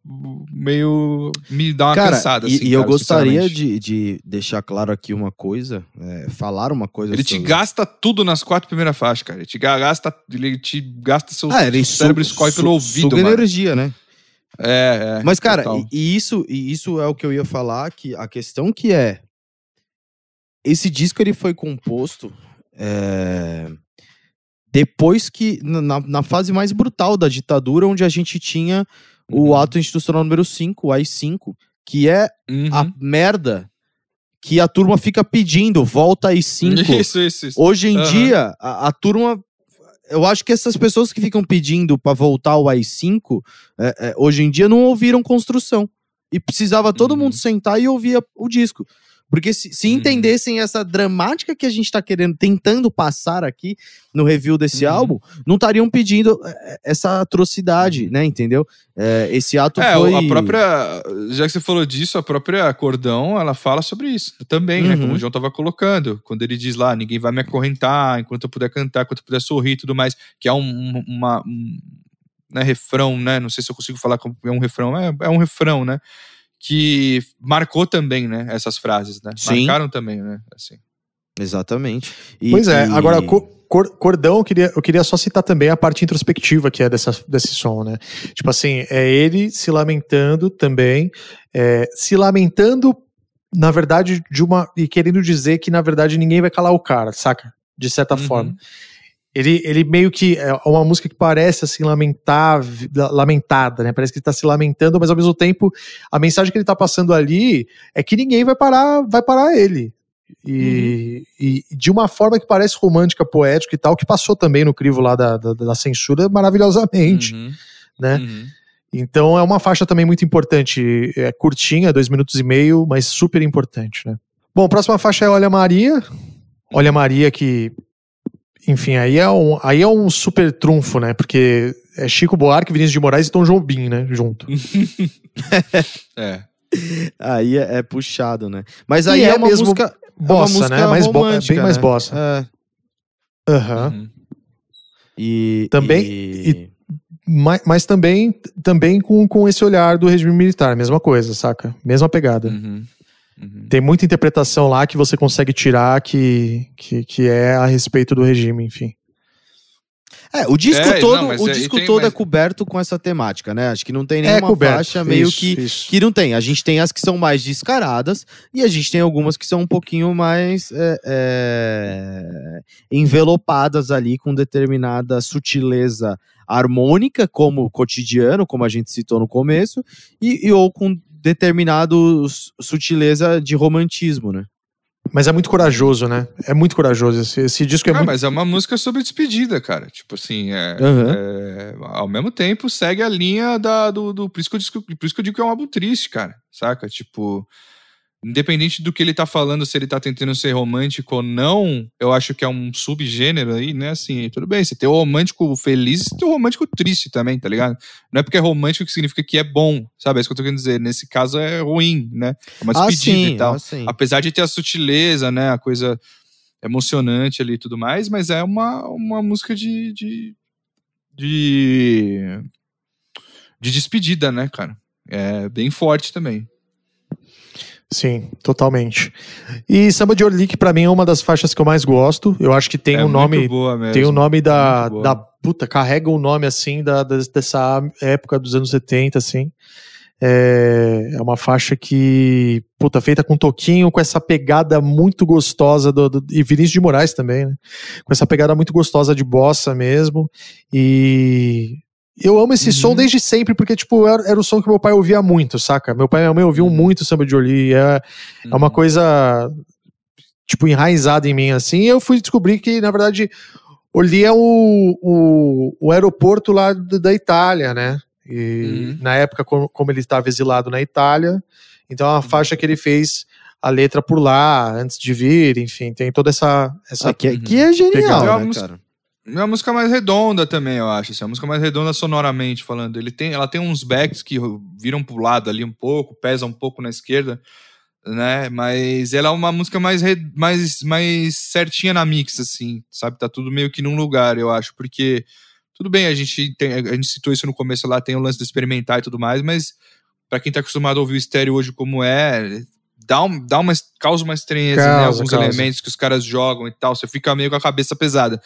meio. Me dá uma Cara, cansada. e, assim, e eu cara, gostaria sinceramente. de, de deixar claro aqui uma coisa, é, falar uma coisa Ele te sobre- gasta tudo nas quatro primeiras faixas, cara. Ele te ga- gasta, ele te gasta seu Ah, ele cérebro su- escorre su- pelo ouvido, suga mano. energia, né? É, é. Mas, cara, e, e isso, e isso é o que eu ia falar, que a questão que é. Esse disco ele foi composto é, depois que. Na, na fase mais brutal da ditadura, onde a gente tinha o Uhum. ato institucional número 5, o AI-5, que é Uhum. a merda que a turma fica pedindo, volta AI-5. (laughs) Isso, isso, isso. Hoje em Aham. dia, a, a turma. Eu acho que essas pessoas que ficam pedindo pra voltar ao AI-5, é, é, hoje em dia não ouviram construção. E precisava todo Uhum. mundo sentar e ouvir o disco. Porque se, se Uhum. entendessem essa dramática que a gente tá querendo, tentando passar aqui no review desse Uhum. álbum, não estariam pedindo é, essa atrocidade, né? Entendeu? É, esse ato É, foi. a própria. Já que você falou disso, a própria Cordão, ela fala sobre isso também, né? Uhum. Como o João tava colocando. Quando ele diz lá, ninguém vai me acorrentar enquanto eu puder cantar, enquanto eu puder sorrir e tudo mais. Que é um, um- uma. Um, né, refrão, né? Não sei se eu consigo falar como é um refrão. É, é um refrão, né? Que marcou também, né? Essas frases, né? Sim. Marcaram também, né? Assim. Exatamente. E- Pois é, e- agora, co- cor- Cordão, eu queria, eu queria só citar também a parte introspectiva que é dessa, desse som, né? Tipo assim, é ele se lamentando também, é, se lamentando, na verdade, de uma. e querendo dizer que, na verdade, ninguém vai calar o cara, saca? De certa Uhum. forma. Ele, ele meio que é uma música que parece assim lamentável, lamentada, né? Parece que ele tá se lamentando, mas ao mesmo tempo a mensagem que ele tá passando ali é que ninguém vai parar, vai parar ele. E, e de uma forma que parece romântica, poética e tal, que passou também no crivo lá da, da, da censura maravilhosamente, Uhum. né? Uhum. Então é uma faixa também muito importante, é curtinha, dois minutos e meio, mas super importante, né? Bom, a próxima faixa é Olha Maria. Olha Maria que, enfim, aí é um, aí é um super trunfo, né? Porque é Chico Buarque, Vinícius de Moraes e Tom Jobim, né? Junto. (laughs) É. Aí é, é puxado, né? Mas E aí é, é uma mesmo música. é uma Bossa, música né? Mais bo- é bem mais né? bossa. É. Aham. Uhum. E, Também- e- Mas, mas também, também com, com esse olhar do regime militar, mesma coisa, saca? Mesma pegada. Uhum. Uhum. Tem muita interpretação lá que você consegue tirar que, que, que é a respeito do regime, enfim. É, o disco É, todo, não, o é- disco tem- todo é coberto com essa temática, né? Acho que não tem É nenhuma coberto. faixa meio Isso, que isso. que não tem. A gente tem as que são mais descaradas e a gente tem algumas que são um pouquinho mais é, é, envelopadas ali com determinada sutileza harmônica, como o cotidiano, como a gente citou no começo, e, e ou com determinado sutileza de romantismo, né? Mas é muito corajoso, né? É muito corajoso. Esse, esse disco é ah, muito. mas é uma música sobre despedida, cara. Tipo assim, é, Aham. é, ao mesmo tempo segue a linha da, do, do. Por isso, que eu digo, por isso que eu digo que é um álbum triste, cara. Saca? Tipo, independente do que ele tá falando, se ele tá tentando ser romântico ou não, eu acho que é um subgênero aí, né? Assim, tudo bem, você tem o romântico feliz e tem o romântico triste também, tá ligado? Não é porque é romântico que significa que é bom, sabe? É isso que eu tô querendo dizer. Nesse caso é ruim, né? É uma despedida sim, e tal. ah, sim. Apesar de ter a sutileza, né? A coisa emocionante ali e tudo mais, mas é uma, uma música de, de. de. de despedida, né, cara? É bem forte também. Sim, totalmente. E Samba de Orly, que pra mim é uma das faixas que eu mais gosto. Eu acho que tem é o nome. boa mesmo. Tem o nome da, da. Puta, carrega o nome assim da, da- dessa época dos anos 70, assim. É, é uma faixa que, puta, feita com toquinho, com essa pegada muito gostosa do, do- e Vinícius de Moraes também, né? Com essa pegada muito gostosa de bossa mesmo. E eu amo esse Uhum. som desde sempre, porque, tipo, era, era o som que meu pai ouvia muito, saca? Meu pai e minha mãe ouviam Uhum. muito samba de Orly. É, é uma coisa, tipo, enraizada em mim, assim. E eu fui descobrir que, na verdade, Orly é o, o, o aeroporto lá da Itália, né? E Uhum. na época, como, como ele estava exilado na Itália, então é uma faixa que ele fez a letra por lá, antes de vir, enfim, tem toda essa. essa Ah, que, é- Uhum. que é genial, né, cara? É uma música mais redonda também, eu acho. Assim, é uma música mais redonda sonoramente falando. Ele tem, ela tem uns backs que viram pro lado ali um pouco, pesa um pouco na esquerda, né? Mas ela é uma música mais, mais, mais certinha na mix, assim, sabe? Tá tudo meio que num lugar, eu acho, porque tudo bem, a gente, tem, a gente citou isso no começo lá, tem o lance do experimentar e tudo mais, mas pra quem tá acostumado a ouvir o estéreo hoje como é, dá, um, dá uma, causa uma estranheza, né? Causa, Alguns causa. elementos que os caras jogam e tal, você fica meio com a cabeça pesada.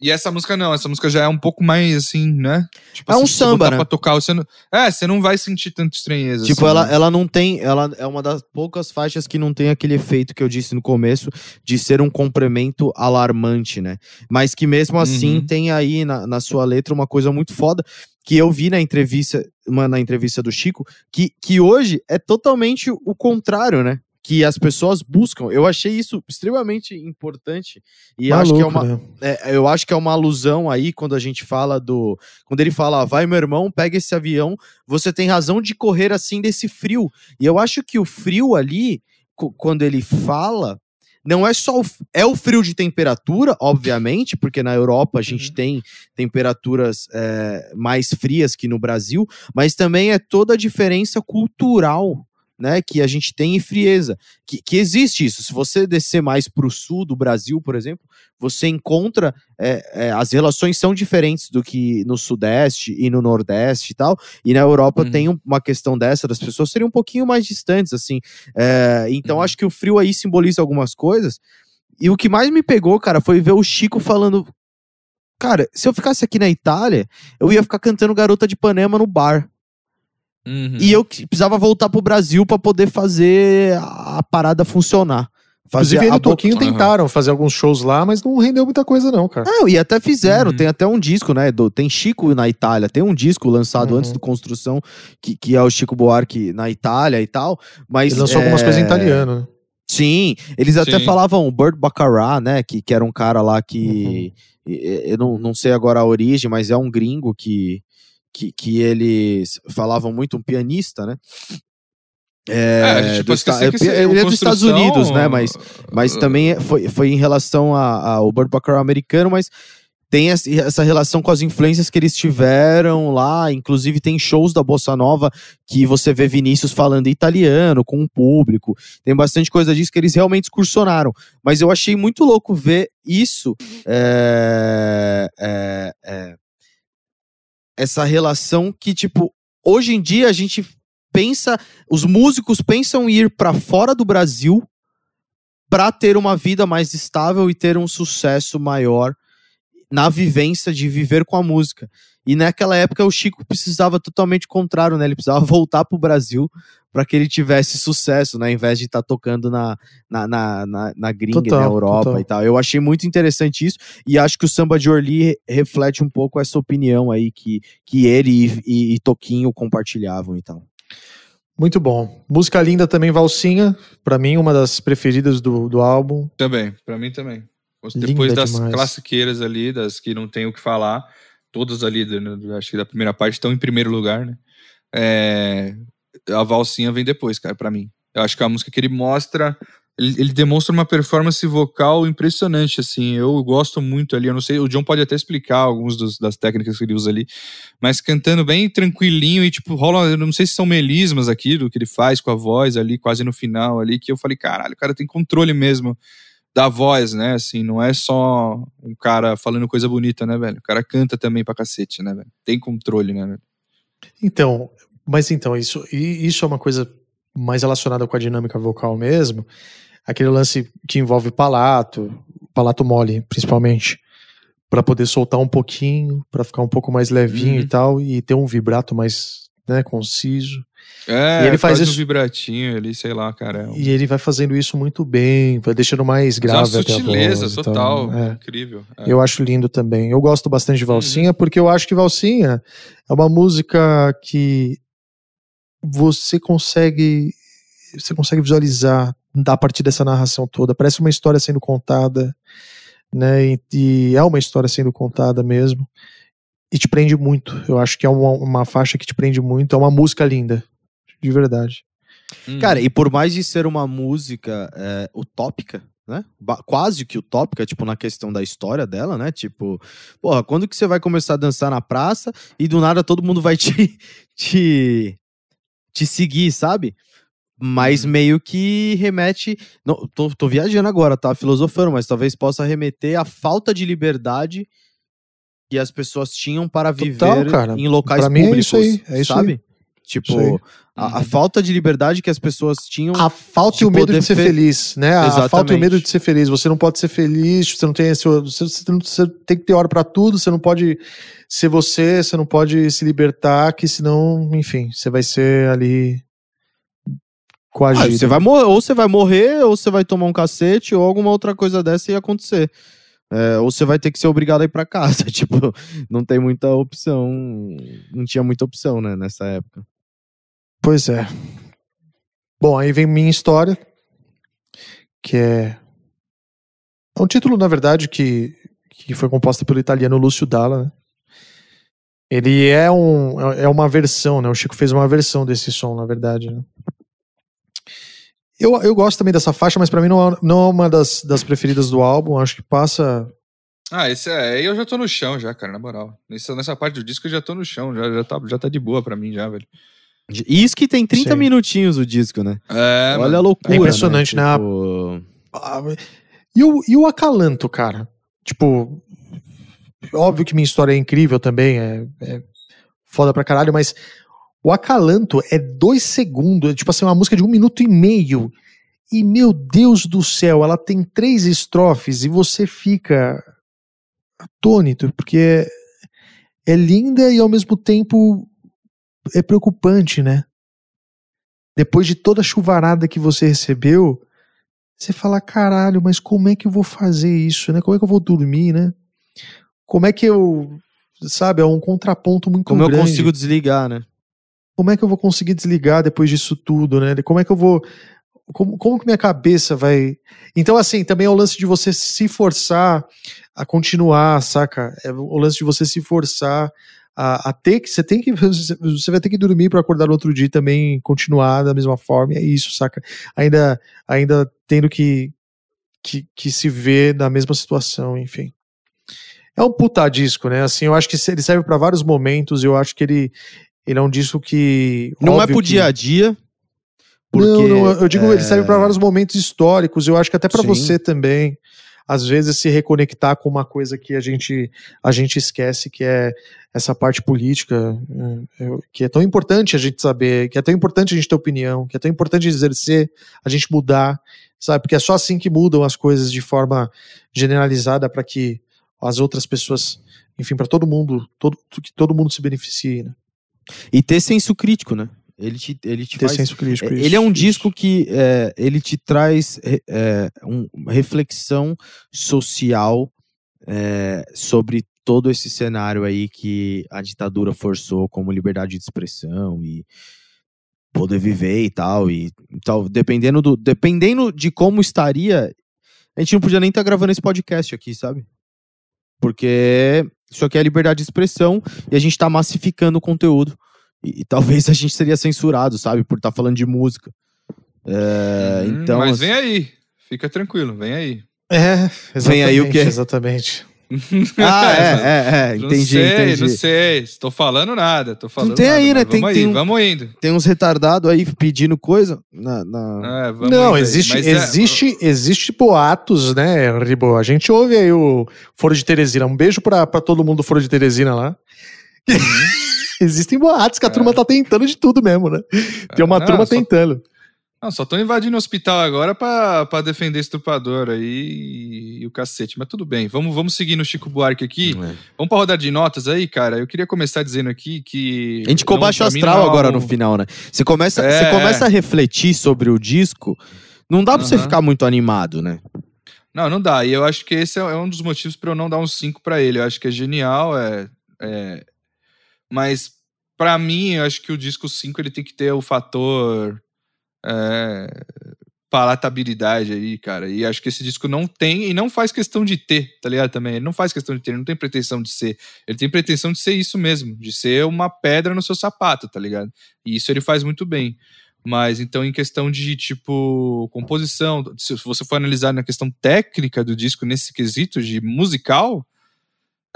E essa música não, essa música já é um pouco mais assim, né? Tipo É um assim, se você samba, né? Pra tocar, você não, é, você não vai sentir tanta estranheza. Tipo, assim, ela, né? ela não tem. Ela é uma das poucas faixas que não tem aquele efeito que eu disse no começo de ser um complemento alarmante, né? Mas que mesmo assim Uhum. tem aí na, na sua letra uma coisa muito foda que eu vi na entrevista, uma, na entrevista do Chico, que, que hoje é totalmente o contrário, né? Que as pessoas buscam. Eu achei isso extremamente importante. E acho que é Maluco, uma, né? é, eu acho que é uma alusão aí quando a gente fala do. Quando ele fala, "Ah, vai meu irmão, pega esse avião, você tem razão de correr assim desse frio. E eu acho que o frio ali, quando ele fala, não é só o, é o frio de temperatura, obviamente, porque na Europa a gente tem temperaturas é, mais frias que no Brasil, mas também é toda a diferença cultural. Né, que a gente tem em frieza, que, que existe isso. Se você descer mais para o sul do Brasil, por exemplo, você encontra é, é, as relações são diferentes do que no Sudeste e no Nordeste e tal. E na Europa Uhum. tem um- uma questão dessa, das pessoas serem um pouquinho mais distantes, assim. É, então Uhum. acho que o frio aí simboliza algumas coisas. E o que mais me pegou, cara, foi ver o Chico falando. Cara, se eu ficasse aqui na Itália, eu ia ficar cantando Garota de Ipanema no bar. Uhum. E eu que- precisava voltar pro Brasil pra poder fazer a parada funcionar. Fazer Inclusive, ele a e o boca- Toquinho Aham. tentaram fazer alguns shows lá, mas não rendeu muita coisa, não, cara. Não, e até fizeram, Uhum. tem até um disco, né? do- tem Chico na Itália, tem um disco lançado Uhum. antes do Construção, que, que é o Chico Buarque na Itália e tal. Mas, Ele lançou algumas é, coisas em italiano. né? Sim, eles até Sim. falavam o Burt Baccarat, né? Que, que era um cara lá que. Uhum. Eu não, não sei agora a origem, mas é um gringo que, que, que eles falavam muito, um pianista, né? É, É, do esta- esse- ele é dos Estados Unidos, né? Mas, mas uh, também é- foi, foi em relação ao Burt Baccarat americano, mas tem essa relação com as influências que eles tiveram lá, inclusive tem shows da Bossa Nova que você vê Vinícius falando italiano com o público, tem bastante coisa disso que eles realmente excursionaram, mas eu achei muito louco ver isso, é, é, é, essa relação que, tipo, hoje em dia a gente pensa, os músicos pensam em ir pra fora do Brasil para ter uma vida mais estável e ter um sucesso maior na vivência de viver com a música. E naquela época o Chico precisava totalmente contrário, né? Ele precisava (laughs) voltar pro Brasil para que ele tivesse sucesso, né? Ao invés de estar tocando na, na, na, na, na gringa, Total, na Europa total. e tal. Eu achei muito interessante isso e acho que o Samba de Orly re- reflete um pouco essa opinião aí que, que ele e, e, e Toquinho compartilhavam e tal. Muito bom. Música linda também, Valsinha. Pra mim, uma das preferidas do, do álbum. Também, pra mim também. Linda Depois das demais. classiqueiras ali, das que não tem o que falar, todas ali, né, acho que da primeira parte estão em primeiro lugar, né? É, a valsinha vem depois, cara, pra mim. Eu acho que é a música que ele mostra, ele, ele demonstra uma performance vocal impressionante, assim. Eu gosto muito ali, eu não sei, o John pode até explicar algumas dos- das técnicas que ele usa ali, mas cantando bem tranquilinho e, tipo, rola, eu não sei se são melismas aqui do que ele faz com a voz ali, quase no final ali, que eu falei, caralho, o cara tem controle mesmo da voz, né? Assim, não é só um cara falando coisa bonita, né, velho? O cara canta também pra cacete, né, velho? Tem controle, né, velho? Então, mas então, isso, isso é uma coisa mais relacionada com a dinâmica vocal mesmo. Aquele lance que envolve palato, palato mole, principalmente, Pra poder soltar um pouquinho, pra ficar um pouco mais levinho Uhum. e tal, e ter um vibrato mais né, conciso. É, E ele faz quase isso- um vibratinho ali, sei lá, cara. É E ele vai fazendo isso muito bem, vai deixando mais é grave até a sutileza voz tal. total, É. incrível. É. Eu acho lindo também. Eu gosto bastante de Valsinha, Uhum. porque eu acho que Valsinha é uma música que você consegue você consegue visualizar a partir dessa narração toda. Parece uma história sendo contada, né? E, e é uma história sendo contada mesmo. E te prende muito. Eu acho que é uma, uma faixa que te prende muito. É uma música linda, de verdade. Uhum. Cara, e por mais de ser uma música é, utópica, né? Ba- quase que utópica, tipo, na questão da história dela, né? Tipo, porra, quando que você vai começar a dançar na praça e do nada todo mundo vai (laughs) te, te, te seguir, sabe? Mas Uhum. meio que remete. Não, tô, tô viajando agora, tá? Filosofando, mas talvez possa remeter à falta de liberdade que as pessoas tinham para viver Total, cara. em locais Pra mim é públicos, isso aí, é isso sabe? aí. Tipo, a, a Uhum. falta de liberdade que as pessoas tinham. A falta e o medo de ser fe- feliz, né? A Exatamente. falta e o medo de ser feliz. Você não pode ser feliz, você não tem esse, você, você tem que ter hora pra tudo, você não pode ser você, você não pode se libertar, que senão, enfim, você vai ser ali Ah, coagido. você vai morrer, ou você vai morrer, ou você vai tomar um cacete, ou alguma outra coisa dessa ia acontecer. É, ou você vai ter que ser obrigado a ir pra casa. (laughs) Tipo, não tem muita opção. Não tinha muita opção, né, nessa época. Pois é. Bom, aí vem minha história, que é é um título, na verdade, que, que foi composta pelo italiano Lúcio Dalla. né? Ele é, um, é uma versão, né? O Chico fez uma versão desse som, na verdade. né? Eu, eu gosto também dessa faixa, mas pra mim não é, não é uma das, das preferidas do álbum. Acho que passa. Ah, esse é. Aí eu já tô no chão já, cara, na moral. Nessa, nessa parte do disco eu já tô no chão, já, já, tá, já tá de boa pra mim já, velho. E Isso que tem 30 Sim. minutinhos o disco, né? É, Olha a loucura. É impressionante, né? Tipo, Ah, E o, e o acalanto, cara? Tipo, óbvio que minha história é incrível também, é, é foda pra caralho, mas o acalanto é dois segundos, é tipo assim, uma música de um minuto e meio. E meu Deus do céu, ela tem três estrofes e você fica atônito, porque é, é linda e ao mesmo tempo é preocupante, né? Depois de toda a chuvarada que você recebeu, você fala, caralho, mas como é que eu vou fazer isso, né? Como é que eu vou dormir, né? Como é que eu, sabe, é um contraponto muito como eu grande. consigo desligar, né? Como é que eu vou conseguir desligar depois disso tudo, né? Como é que eu vou como, como que minha cabeça vai. Então, assim, também é o lance de você se forçar a continuar, saca? É o lance de você se forçar a, a ter que. Você tem que. (laughs) Você vai ter que dormir para acordar no outro dia também continuar da mesma forma. É isso, saca? Ainda, ainda tendo que, que, que se ver na mesma situação, enfim. é um puta disco, né? Assim, eu acho que ele serve para vários momentos. Eu acho que ele, ele é um disco que. Não é pro que- dia a dia. não, não, eu digo, ele é, serve para vários momentos históricos. Eu acho que até para você também, às vezes, se reconectar com uma coisa que a gente, a gente esquece, que é essa parte política, é, é, que é tão importante a gente saber, que é tão importante a gente ter opinião, que é tão importante exercer, a gente mudar, sabe? Porque é só assim que mudam as coisas de forma generalizada para que as outras pessoas, enfim, para todo mundo, todo, que todo mundo se beneficie, né? E ter senso crítico, né? Ele te, ele te Ter faz senso crítico. É, isso, ele é um isso. disco que é, ele te traz é, é, um- uma reflexão social é, sobre todo esse cenário aí que a ditadura forçou como liberdade de expressão e poder viver e tal e tal dependendo do dependendo de como estaria a gente não podia nem estar gravando esse podcast aqui sabe porque isso aqui é liberdade de expressão e a gente tá massificando o conteúdo e, e talvez (laughs) a gente seria censurado, sabe? Por estar falando de música. É, Hum, então. Mas vem aí. Fica tranquilo, vem aí. É, Vem aí o exatamente, quê? Exatamente. Ah, (laughs) é, é, é. Não Entendi, sei, entendi. não sei. Estou falando nada. Tô falando tem nada, aí, né? Tem- Vamos tem aí, um- vamos indo. Tem uns retardados aí pedindo coisa. Na, na- É, vamos Não, indo aí. existe, é- existe, existe boatos, né, Ribo? A gente ouve aí o Foro de Teresina. Um beijo pra, pra todo mundo do Foro de Teresina lá. (laughs) Existem boatos que a turma tá tentando de tudo mesmo, né? Tem uma Não, turma só- tentando. Não, só tô invadindo o hospital agora pra, pra defender estuprador aí e, e o cacete. Mas tudo bem, vamos, vamos seguir no Chico Buarque aqui. É. Vamos pra rodada de notas aí, cara. Eu queria começar dizendo aqui que. A gente ficou baixo astral não é agora no final, né? Você começa, É, você começa a refletir sobre o disco. Não dá pra você Aham. ficar muito animado, né? Não, não dá. E eu acho que esse é é um dos motivos pra eu não dar um 5 pra ele. Eu acho que é genial, é. é- Mas, pra mim, eu acho que o disco 5 ele tem que ter o fator. É, palatabilidade aí, cara. E acho que esse disco não tem e não faz questão de ter, tá ligado? Também. Ele não faz questão de ter, ele não tem pretensão de ser. Ele tem pretensão de ser isso mesmo, de ser uma pedra no seu sapato, tá ligado? E isso ele faz muito bem. Mas então, em questão de tipo composição, se você for analisar na questão técnica do disco nesse quesito de musical,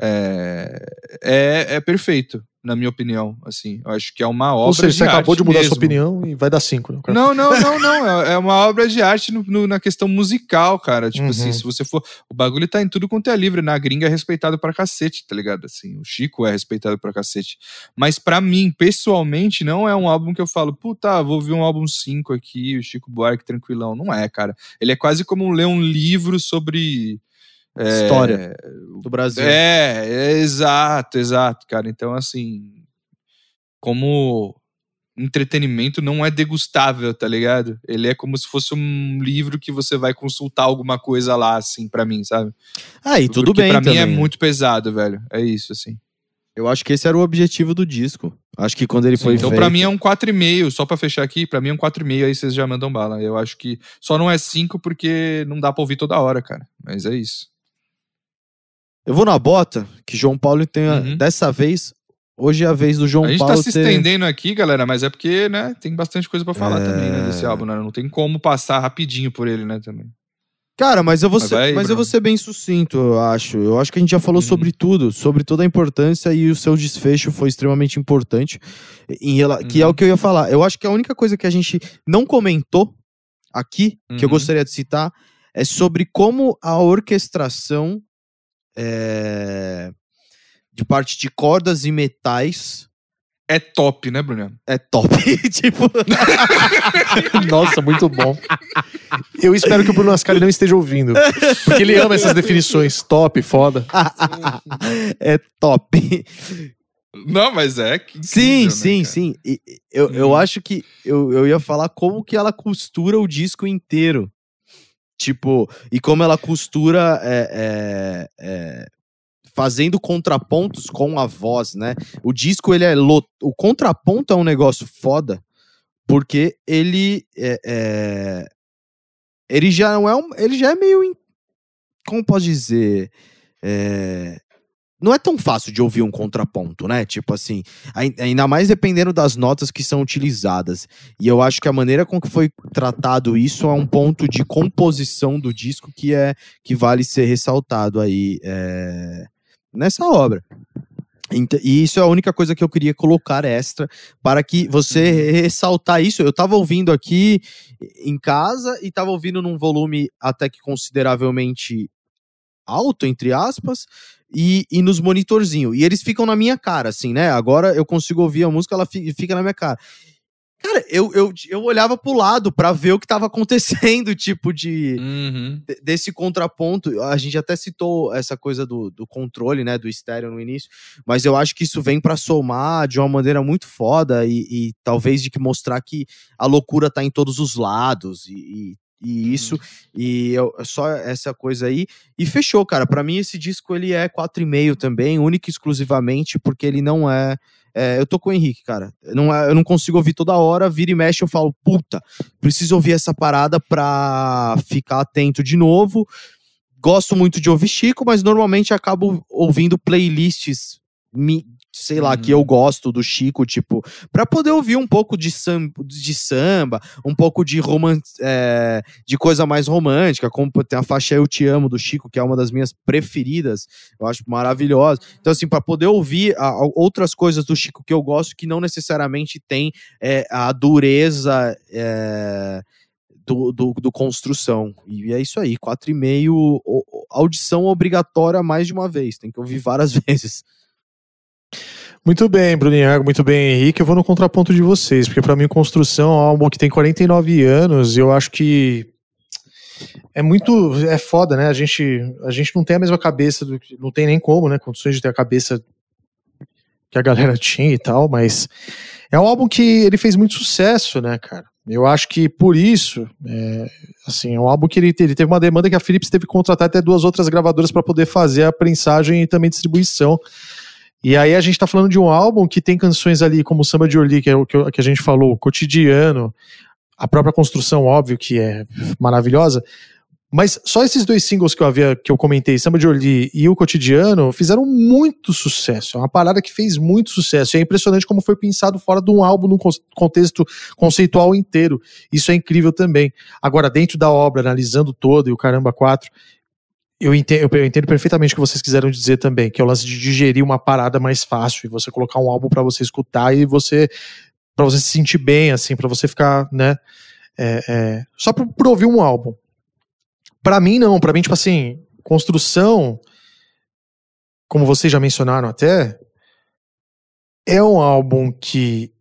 é, é, é perfeito, na minha opinião. Assim, eu acho que é uma obra Ou seja, você acabou de mudar mesmo. sua opinião e vai dar cinco. Né? Não, não, não, não. É é uma obra de arte no- no- na questão musical, cara. Tipo Uhum. assim, se você for. O bagulho tá em tudo quanto é livre. Na gringa é respeitado pra cacete, tá ligado? Assim, o Chico é respeitado pra cacete. Mas pra mim, pessoalmente, não é um álbum que eu falo, puta, vou ouvir um álbum 5 aqui, o Chico Buarque tranquilão. Não é, cara. Ele é quase como ler um livro sobre. É, História. Do Brasil. é, é, exato, exato, cara. Então, assim, como entretenimento não é degustável, tá ligado? Ele é como se fosse um livro que você vai consultar alguma coisa lá, assim, pra mim, sabe? Ah, e tudo Porque bem Pra também. mim é muito pesado, velho. É isso, assim. Eu acho que esse era o objetivo do disco. Acho que quando ele foi então, feito... pra mim é um 4,5, só pra fechar aqui, pra mim é um 4,5, aí vocês já mandam bala. Eu acho que só não é 5 porque não dá pra ouvir toda hora, cara. Mas é isso. Eu vou na bota, que João Paulo tem... a- Uhum. Dessa vez, hoje é a vez do João a gente Paulo tá se ter- estendendo aqui, galera, mas é porque, né, tem bastante coisa pra falar É. também, né, desse álbum, né? Não tem como passar rapidinho por ele, né, também. Cara, mas eu vou Mas ser, aí, mas eu vou ser bem sucinto, eu acho. Eu acho que a gente já falou Uhum. sobre tudo, sobre toda a importância e o seu desfecho foi extremamente importante. Em rela- Que é Uhum. o que eu ia falar. Eu acho que a única coisa que a gente não comentou aqui, que eu Uhum. gostaria de citar, é sobre como a orquestração é, de parte de cordas e metais É top, né, Bruno? é top. (laughs) tipo, (laughs) Nossa, muito bom. Eu espero que o Bruno Ascari não esteja ouvindo. Porque ele ama essas definições. Top, foda. é top. Não, mas é que Sim, incrível, né, sim, cara? sim. E- eu, eu Uhum. acho que eu, eu ia falar como que ela costura o disco inteiro. Tipo, e como ela costura é, é, é, fazendo contrapontos com a voz, né? O disco, ele é. Lo... O contraponto é um negócio foda, porque ele é, é- Ele já não é um. Ele já é meio. Como posso dizer? É, não é tão fácil de ouvir um contraponto, né? Tipo assim, ai- ainda mais dependendo das notas que são utilizadas. E eu acho que a maneira com que foi tratado isso é um ponto de composição do disco que é que vale ser ressaltado aí. é, nessa obra. E isso é a única coisa que eu queria colocar extra para que você ressaltar isso. Eu tava ouvindo aqui em casa e tava ouvindo num volume até que consideravelmente alto, entre aspas, e, e nos monitorzinhos. E eles ficam na minha cara, assim, né? Agora eu consigo ouvir a música, ela fi- fica na minha cara. Cara, eu, eu, eu olhava pro lado pra ver o que tava (laughs) acontecendo, tipo de Uhum. de- desse contraponto, a gente até citou essa coisa do, do controle, né, do estéreo no início, mas eu acho que isso vem pra somar de uma maneira muito foda e, e talvez de que mostrar que a loucura tá em todos os lados e, e, e isso, e eu- só essa coisa aí, e fechou, cara, Pra mim esse disco ele é 4,5 também, único e exclusivamente porque ele não é é, eu tô com o Henrique, cara. Não é- eu não consigo ouvir toda hora, vira e mexe, eu falo, puta, preciso ouvir essa parada pra ficar atento de novo. Gosto muito de ouvir Chico, mas normalmente acabo ouvindo playlists, sei lá, Uhum. que eu gosto do Chico, tipo, pra poder ouvir um pouco de samba, de samba um pouco de roman é, de coisa mais romântica, como tem a faixa Eu Te Amo do Chico, que é uma das minhas preferidas, eu acho maravilhosa. Então, assim, pra poder ouvir a- a- outras coisas do Chico que eu gosto, que não necessariamente tem é, a dureza é, do, do, do construção. E é isso aí, 4,5, o- o- audição obrigatória mais de uma vez, tem que ouvir várias (laughs) vezes. Muito bem, Bruninho, muito bem, Henrique. Eu vou no contraponto de vocês, porque pra mim Construção é um álbum que tem 49 anos e eu acho que é muito é foda, né? A gente a gente não tem a mesma cabeça do não tem nem como, né? Condições de ter a cabeça que a galera tinha e tal, mas é um álbum que ele fez muito sucesso, né, cara? Eu acho que por isso, é, assim, é um álbum que ele, ele teve uma demanda que a Philips teve que contratar até duas outras gravadoras para poder fazer a prensagem e também distribuição. E aí a gente tá falando de um álbum que tem canções ali como Samba de Orly, que é o que, a gente falou, Cotidiano, a própria construção, óbvio, que é maravilhosa. Mas só esses dois singles que eu havia, que eu comentei, Samba de Orly e o Cotidiano, fizeram muito sucesso. É uma parada que fez muito sucesso. E é impressionante como foi pensado fora de um álbum num con- contexto conceitual inteiro. Isso é incrível também. Agora, dentro da obra, analisando todo e o Caramba 4, eu entendo, eu entendo perfeitamente o que vocês quiseram dizer também, que é o lance de digerir uma parada mais fácil e você colocar um álbum pra você escutar e você para você se sentir bem, assim, pra você ficar, né, é, é, só por, por ouvir um álbum. Pra mim não, pra mim tipo assim, construção, como vocês já mencionaram até, é um álbum que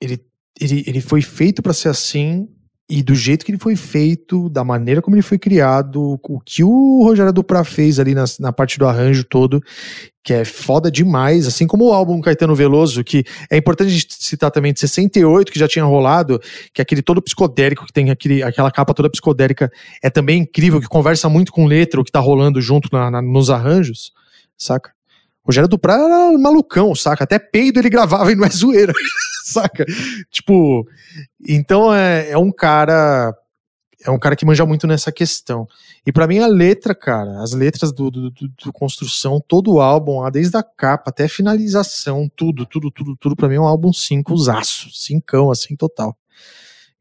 ele, ele, ele foi feito pra ser assim e do jeito que ele foi feito, da maneira como ele foi criado, o que o Rogério Duprat fez ali na, na parte do arranjo todo, que é foda demais, assim como o álbum Caetano Veloso, que é importante a gente citar também de 68, que já tinha rolado, que é aquele todo psicodélico, que tem aquele, aquela capa toda psicodélica, é também incrível, que conversa muito com letra, o que tá rolando junto na- na- nos arranjos, saca? Rogério Duprat era malucão, saca? Até peido ele gravava e não é zoeira, (laughs) saca? Tipo, então é, é um cara. É um cara que manja muito nessa questão. E pra mim a letra, cara, as letras do, do, do- do construção, todo o álbum, desde a capa até a finalização, tudo, tudo, tudo, tudo, pra mim é um álbum cinco zaço, cincão, assim, total.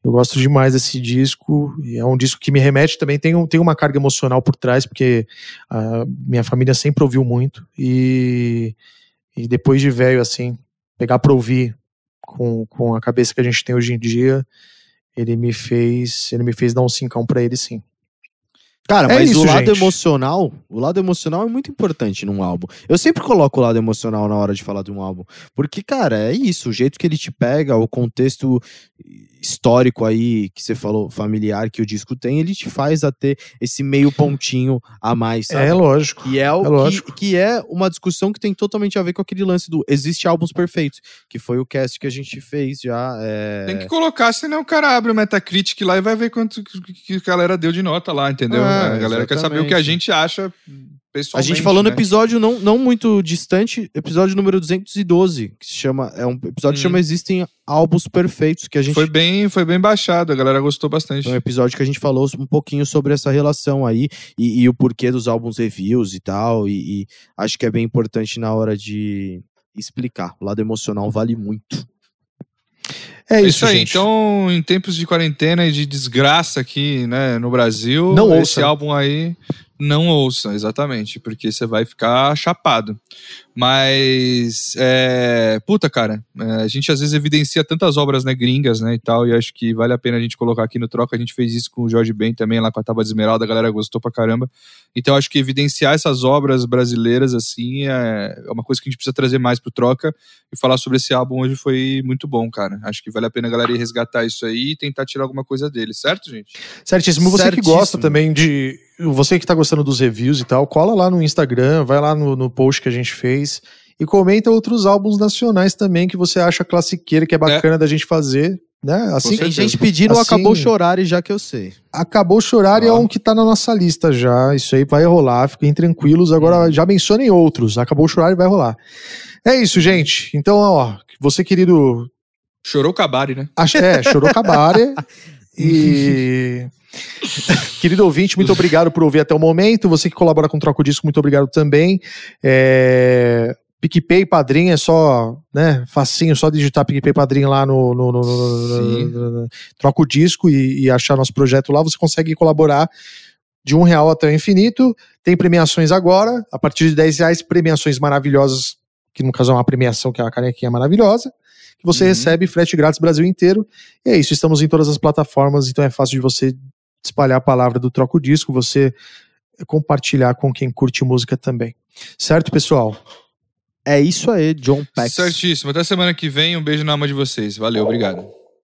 Eu gosto demais desse disco, é um disco que me remete também, tem, um, tem uma carga emocional por trás, porque a minha família sempre ouviu muito, e, e depois de velho, assim, pegar pra ouvir com, com a cabeça que a gente tem hoje em dia, ele me fez, ele me fez dar um cincão pra ele, sim. Cara, É mas isso, o lado gente. emocional, o lado emocional é muito importante num álbum. Eu sempre coloco o lado emocional na hora de falar de um álbum, porque cara, é isso, o jeito que ele te pega, o contexto histórico aí que você falou, familiar que o disco tem, ele te faz a ter esse meio pontinho a mais, sabe? É lógico. Que é, o É que, lógico. que é uma discussão que tem totalmente a ver com aquele lance do existe álbuns perfeitos, que foi o cast que a gente fez já. é, Tem que colocar, senão o cara abre o Metacritic lá e vai ver quanto que a galera deu de nota lá, entendeu? Ah, a galera quer saber o que a exatamente. gente acha A gente falou no né? episódio não, não muito distante, episódio número 212, que se chama. É um episódio que Hum. chama Existem Álbuns Perfeitos, que a gente. Foi bem, foi bem baixado, a galera gostou bastante. É um episódio que a gente falou um pouquinho sobre essa relação aí e, e o porquê dos álbuns reviews e tal. E, e acho que é bem importante na hora de explicar. O lado emocional vale muito. É É isso, isso aí. gente. Então, em tempos de quarentena e de desgraça aqui, né, no Brasil, Não esse ouça. álbum aí não ouça, exatamente, porque você vai ficar chapado. Mas, é, puta, cara, é, a gente às vezes evidencia tantas obras né, gringas, né, e tal, e acho que vale a pena a gente colocar aqui no troca. A gente fez isso com o Jorge Ben também, lá com a Tábua de Esmeralda, a galera gostou pra caramba. Então, acho que evidenciar essas obras brasileiras, assim, é, é uma coisa que a gente precisa trazer mais pro troca. E falar sobre esse álbum hoje foi muito bom, cara. Acho que vale a pena a galera ir resgatar isso aí e tentar tirar alguma coisa dele, certo, gente? Certíssimo. Você Certíssimo. que gosta também de. Você que tá gostando dos reviews e tal, cola lá no Instagram, vai lá no, no post que a gente fez e comenta outros álbuns nacionais também que você acha classiqueira, que é bacana da gente fazer. Né? Assim, Tem gente pedindo Assim- Acabou Chorar e já que eu sei. Acabou chorar e é um que tá na nossa lista já. Isso aí vai rolar, fiquem tranquilos. Agora já mencionem outros. Acabou chorar e vai rolar. É isso, gente. Então, ó, você querido. Chorou Cabari, né? Ach- É, chorou Cabare. (laughs) e. (laughs) Querido ouvinte, muito obrigado por ouvir até o momento. Você que colabora com o Troco Disco, muito obrigado também. É... PicPay Padrim é só, né, facinho, só digitar PicPay Padrim lá no, no, no- no- Troca o Disco e, e achar nosso projeto lá. Você consegue colaborar de um real até o infinito. Tem premiações agora, a partir de 10 reais, premiações maravilhosas, que no caso é uma premiação que é uma canequinha maravilhosa, que você Uhum. recebe frete grátis Brasil inteiro. E é isso, estamos em todas as plataformas, então é fácil de você espalhar a palavra do Troco Disco, você compartilhar com quem curte música também. Certo, pessoal? É isso aí, John Pax. Certíssimo. Até semana que vem. Um beijo na alma de vocês. Valeu, obrigado.